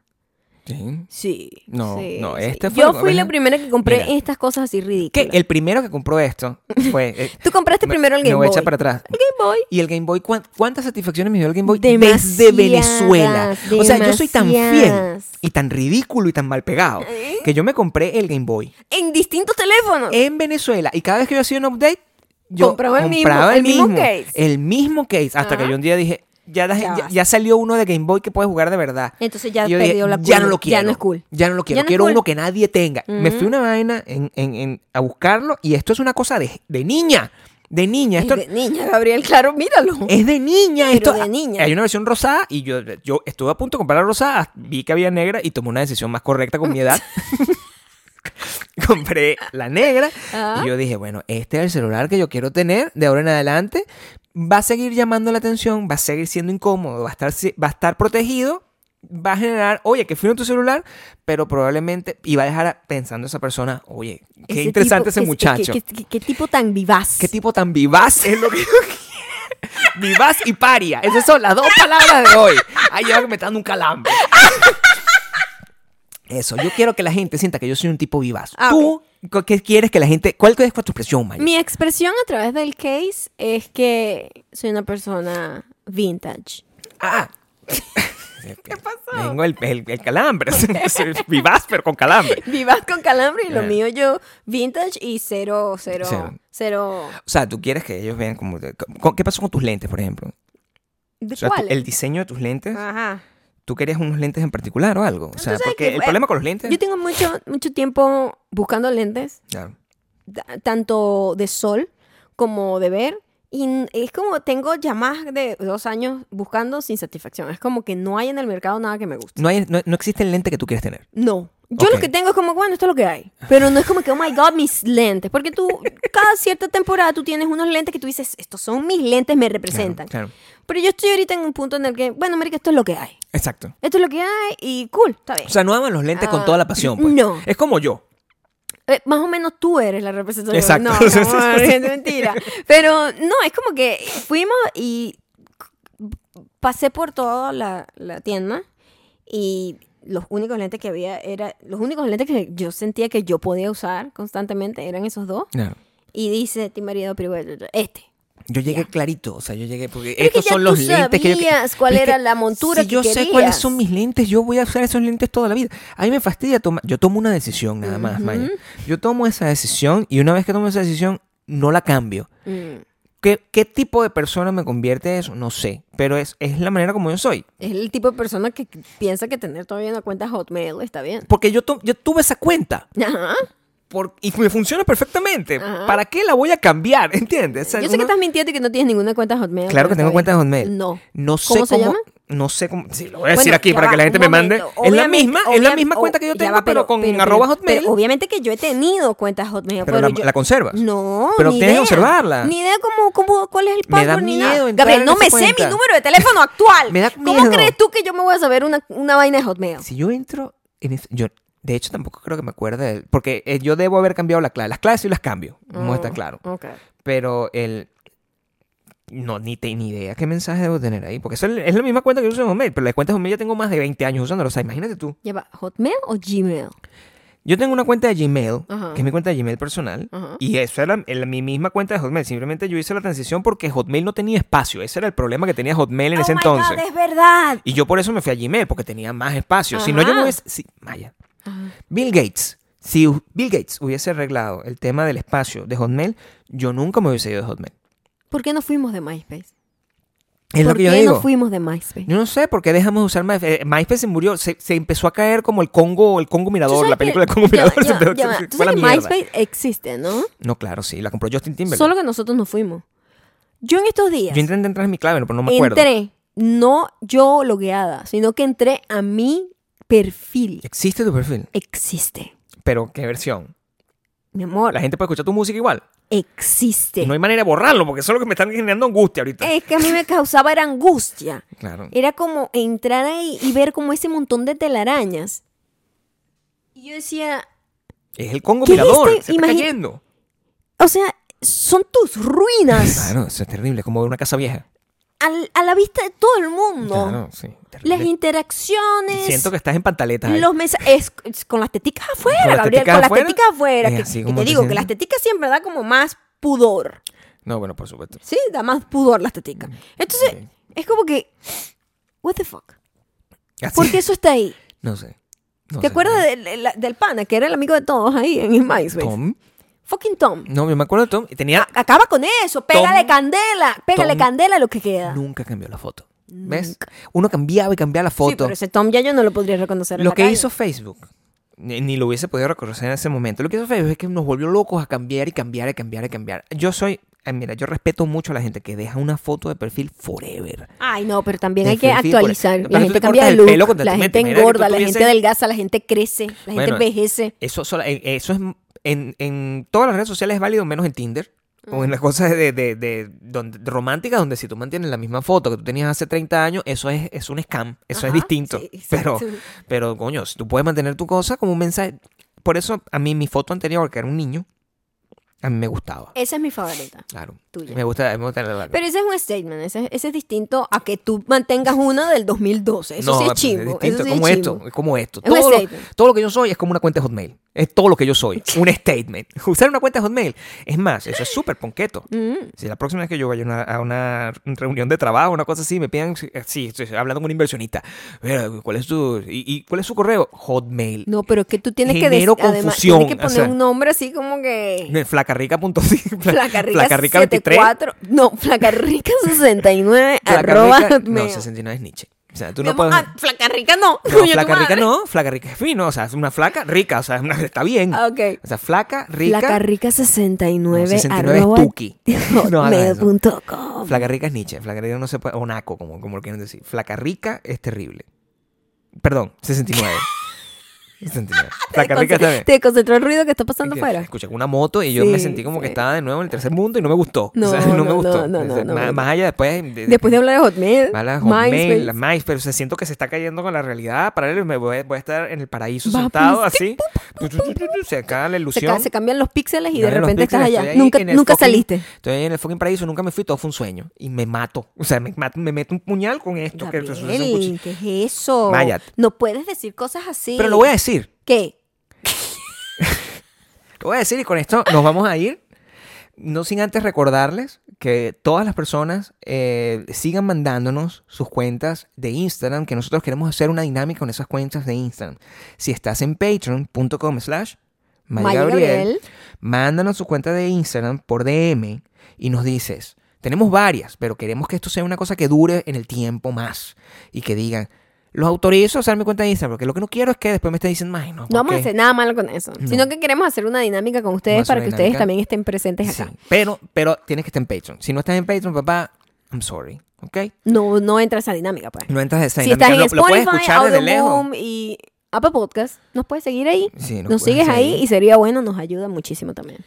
Sí. Sí. No, sí, no, sí. este fue- Yo fui la primera que compré Mira. estas cosas así Que ridículas. el primero que compró esto fue. eh, Tú compraste me- primero el Me Game voy a Boy. echar para atrás. El Game Boy. Y el Game Boy, ¿cuán- ¿cuántas satisfacciones me dio el Game Boy Demasiadas, desde Venezuela? O sea, yo soy tan fiel y tan ridículo y tan mal pegado ¿Eh? que yo me compré el Game Boy En distintos teléfonos. en Venezuela y cada vez que yo hacía un update, yo Compraba el mismo- el mismo case. El mismo case. Hasta que yo un día dije, ya, Ya ya, ya salió uno de Game Boy que puedes jugar de verdad. Entonces ya dije, perdió la Ya cool. no lo quiero. Ya no es cool. Ya no lo quiero. Ya no quiero cool. uno que nadie tenga. Me fui una vaina en, en- en- a buscarlo y esto es una cosa de, de niña. De niña. Esto, Es de niña, Gabriel, claro, míralo. es de niña. Pero esto, de niña. Hay una versión rosada y yo, yo estuve a punto de comprar la rosada. Vi que había negra y tomé una decisión más correcta con mi edad. Compré la negra Ah. y yo dije, bueno, este es el celular que yo quiero tener de ahora en adelante. Va a seguir llamando la atención, va a seguir siendo incómodo, va a estar, va a estar protegido, va a generar, oye, que fino tu celular, pero probablemente iba a dejar a- pensando esa persona, oye, qué Ese interesante tipo- ese es- muchacho. ¿Qué, qué- qué tipo tan vivaz? ¿Qué tipo tan vivaz es lo que yo quiero? Vivaz y paria. Esas son las dos palabras de hoy. Ya que me está dando un calambre. Eso, yo quiero que la gente sienta que yo soy un tipo vivaz. Ah, Tú, ¿qué quieres que la gente... ¿Cuál es tu expresión, Maya? Mi expresión a través del case es que soy una persona vintage. Ah. ¿Qué pasó? Vengo el, el, el calambre. Vivaz, pero con calambre. Vivaz con calambre y lo Eh. mío yo vintage y cero, cero, Cero. cero. O sea, tú quieres que ellos vean como... co- ¿Qué pasó con tus lentes, por ejemplo? ¿De O sea, tú- cuál? el diseño de tus lentes... Ajá. ¿Tú querías unos lentes en particular o algo? O sea, porque que, el eh, problema con los lentes... Yo tengo mucho, mucho tiempo buscando lentes, tanto de sol como de ver. Y es como tengo ya más de dos años buscando sin satisfacción. Es como que no hay en el mercado nada que me guste. No, hay, no, no existe el lente que tú quieres tener. No. Yo lo que tengo es como, bueno, esto es lo que hay. Pero no es como que, oh my God, mis lentes. Porque tú, cada cierta temporada tú tienes unos lentes que tú dices, estos son mis lentes, me representan. Claro, Pero yo estoy ahorita en un punto en el que, bueno, América, esto es lo que hay. Exacto. Esto es lo que hay y cool, está bien. O sea, no aman los lentes con Ah, toda la pasión. Pues. no. Es como yo. Eh, más o menos tú eres la representación. Exacto. No, amor, es mentira. Pero no, es como que fuimos y pasé por toda la, la tienda y los únicos lentes que había era los únicos lentes que yo sentía que yo podía usar constantemente eran esos dos Claro. y dice ti marido pero este Yo llegué clarito, o sea, yo llegué porque Pero es que estos ya son tú los lentes que yo cuál era que la montura si que yo sé querías. cuáles son mis lentes, yo voy a usar esos lentes toda la vida. A mí me fastidia tomar, yo tomo una decisión nada más, Maya. Yo tomo esa decisión y una vez que tomo esa decisión no la cambio. Mm, ¿Qué, qué tipo de persona me convierte eso? No sé, pero es, es la manera como yo soy. es el tipo de persona que piensa que tener todavía una cuenta Hotmail está bien Porque yo, yo tuve esa cuenta. Ajá. por- y me funciona perfectamente. Ajá. ¿Para qué la voy a cambiar? ¿Entiendes? O sea, Yo sé que estás mintiendo y que no tienes ninguna cuenta Hotmail. Claro que tengo cuenta de. Hotmail. No. No sé ¿Cómo se llama? No sé cómo. Sí, lo voy a decir Bueno, aquí para va, que la gente me mande. es la misma, es la misma cuenta que yo tengo, va, pero, con pero- arroba hotmail. pero obviamente que yo he tenido cuentas Hotmail. Pero la- yo- la conservas. No, Pero ni tienes que idea. conservarla. Ni idea cómo, cómo, cuál es el password ni nada. miedo Gabriel, no me sé mi número de teléfono actual. Me da ¿Cómo miedo. crees tú que yo me voy a saber una, una vaina de Hotmail? Si yo entro en yo de hecho tampoco creo que me acuerde porque eh, yo debo haber cambiado la clave. Las claves sí las cambio, no Oh, está claro. ok. Pero el no ni te ni idea qué mensaje debo tener ahí, porque eso es es la misma cuenta que yo uso en Hotmail, pero la cuenta de Hotmail ya tengo más de 20 años usándola, o sea, imagínate tú. Ya va, ¿Hotmail o Gmail? Yo tengo una cuenta de Gmail, Ajá. que es mi cuenta de Gmail personal, Ajá. y eso era mi misma cuenta de Hotmail. Simplemente yo hice la transición porque Hotmail no tenía espacio. Ese era el problema que tenía Hotmail en Oh ese my entonces. God, es verdad. Y yo por eso me fui a Gmail, porque tenía más espacio. Si no, yo me hubiese... sí, vaya. Bill Gates. Si Bill Gates hubiese arreglado el tema del espacio de Hotmail, yo nunca me hubiese ido de Hotmail. ¿Por qué no fuimos de MySpace? Es lo ¿Por que yo qué digo. no fuimos de MySpace? Yo no sé por qué dejamos de usar MySpace. Eh, MySpace se murió, se, se empezó a caer como el Congo, el Congo Mirador, la película del Congo Mirador. ya, Tú sabes que. MySpace existe, ¿no? No, claro, sí, la compró Justin Timberlake. Solo que nosotros no fuimos. Yo en estos días Yo intenté entrar en mi clave, pero no me acuerdo. entré, no yo logueada, sino que entré a mi perfil. Existe tu perfil, Existe. pero ¿qué versión? Mi amor, La gente puede escuchar tu música igual. Existe. Y no hay manera de borrarlo, porque eso es lo que me están generando angustia ahorita. Es que a mí me causaba era angustia. Claro. Era como entrar ahí y ver como ese montón de telarañas. Y yo decía, Es el Congo ¿Qué es Mirador, este? se está cayendo. o sea, son tus ruinas Claro, eso es terrible, como una casa vieja. Al- a la vista de todo el mundo. Claro, sí, terrible. Las interacciones. Siento que estás en pantaletas ahí. Los mensajes con las teticas afuera, ¿Con Gabriel, teticas con afuera? las teticas afuera. Que, así que como te te digo que las teticas siempre da como más pudor. No, bueno, por supuesto. Sí, da más pudor las teticas. Entonces, Ok. es como que, what the fuck? Así- ¿Por qué eso está ahí? No sé. No ¿Te sé. acuerdas del, del- del pana, que era el amigo de todos ahí en MySpace? Tom? Fucking Tom. No, yo me acuerdo de Tom. y Tenía... A- Acaba con eso, pégale Tom- candela, pégale Tom candela a lo que queda. Nunca cambió la foto. ¿Ves? Uno cambiaba y cambiaba la Sí, foto. pero ese Tom ya yo no lo podría reconocer en Lo la que calle. hizo Facebook, ni, ni lo hubiese podido reconocer en ese momento. Lo que hizo Facebook es que nos volvió locos a cambiar y cambiar y cambiar y cambiar. Yo soy, eh, mira, yo respeto mucho a la gente que deja una foto de perfil forever. Ay, no, pero también hay que actualizar. Pero La tú gente te cambia cortas de el look, pelo cuando la te gente metes. Imagínate que engorda, tú la tuvieses- gente adelgaza, la gente crece, la gente Bueno, envejece. Eso, sola- eh, eso es en, en todas las redes sociales es válido, menos en Tinder. O en las cosas de, de, de- donde, de románticas, donde si tú mantienes la misma foto que tú tenías hace 30 años, eso es, es un scam, eso Ajá, es distinto. sí, pero, pero, coño, si tú puedes mantener tu cosa como un mensaje. Por eso, a mí, mi foto anterior, que era un niño, a mí me gustaba. Esa es mi favorita. Claro. Tuya. Me gusta, me gusta la- Pero ese es un statement, ese, ese es distinto a que tú mantengas una del 2012. Eso sí es distinto, eso sí como es esto, es como esto. Es Todo lo, todo lo que yo soy es como una cuenta de Hotmail. Es todo lo que yo soy. Un statement. Usar una cuenta de Hotmail. Es más, eso es súper ponqueto. Mm. Si la próxima vez que yo vaya a una, a una reunión de trabajo, una cosa así, me pidan, sí, estoy hablando con un inversionista. ¿cuál es tu, y, y cuál es su correo? Hotmail. No, pero es que tú tienes que, Genero dec- además, confusión, tienes que o poner sea. un nombre así como que... Flacarrica.com. Flacarrica, Flacarrica 23. 74, no, Flacarrica 69 arroba no, hotmail. 69 es Nietzsche. O sea, tú no puedes... ah, Flacarrica no. No, tu flaca rica no, flaca rica es fino, o sea, es una flaca rica, o sea, es una- está bien. Ah, ok. O sea, flaca rica. Flacarrica 69 No, 69 es arroba tuki. No hotmail.com. Flaca rica es Nietzsche, flaca rica no se puede, o naco, como, como lo quieren decir. Flaca rica es terrible. Perdón, 69. 69. Flaca rica está bien. ¿Te concentró el ruido que está pasando afuera? Escuché una moto y yo Sí, me sentí como que estaba de nuevo en el tercer mundo y no me gustó. No, o sea, no, no, me gustó. no, O sea, más, no. más allá después de, Después de hablar de Hotmail, Mala Hotmail, la MySpace, pero o sea, siento que se está cayendo con la realidad. Para él me voy, voy a estar en el paraíso Va, sentado así. Se acaba la se, ilusión. ca- se cambian los píxeles y de repente estás allá. Nunca, nunca fucking- saliste. Estoy en el fucking paraíso, nunca me fui, todo fue un sueño. Y me mato. O sea, me, mato- me meto un puñal con esto. que- Gabriel, que. ¿qué es eso? No puedes decir cosas así. Pero lo voy a decir. ¿Qué? Lo voy a decir y con esto nos vamos a ir. No sin antes recordarles que todas las personas eh, sigan mandándonos sus cuentas de Instagram, que nosotros queremos hacer una dinámica con esas cuentas de Instagram. Si estás en patreon.com slash Gabriel. mándanos su cuenta de Instagram por DM y nos dices, tenemos varias, pero queremos que esto sea una cosa que dure en el tiempo más y que digan, los autorizo a usar mi cuenta de Instagram, porque lo que no quiero es que después me estén diciendo, ay, no, No vamos a ¿por qué?". hacer nada malo con eso. No. Sino que queremos hacer una dinámica con a ustedes para que ustedes también estén presentes Sí, acá. pero, pero tienes que estar en Patreon. Si no estás en Patreon, papá, I'm sorry, ¿ok? No, no entra esa dinámica, pues. No entras de esa si dinámica, estás en lo, lo puedes Spotify, escuchar desde lejos. Audioboom y Apple Podcast, nos puedes seguir ahí. Sí, Nos puedes sigues ahí y sería bueno, nos ayuda muchísimo también.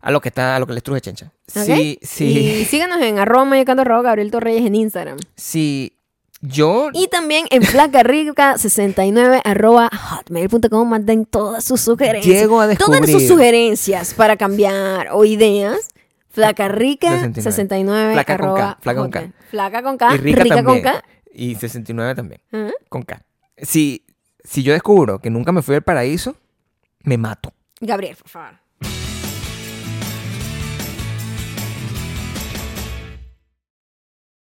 A lo que está, a lo que les truje chencha. Sí, sí. Y síganos en arroba mayocando arroba Gabriel Torreyes en Instagram. Si yo Y también en flacarrica69 arroba hotmail.com manden todas sus sugerencias. Llego a Todas sus descubrir- sugerencias para cambiar o ideas. Flacarrica69 Flaca con K, arroba flaca con K. Flaca con K. y rica, rica también. con K. Y 69 también, Ajá. con K. Si, si yo descubro que nunca me fui al paraíso, me mato. Gabriel, por favor.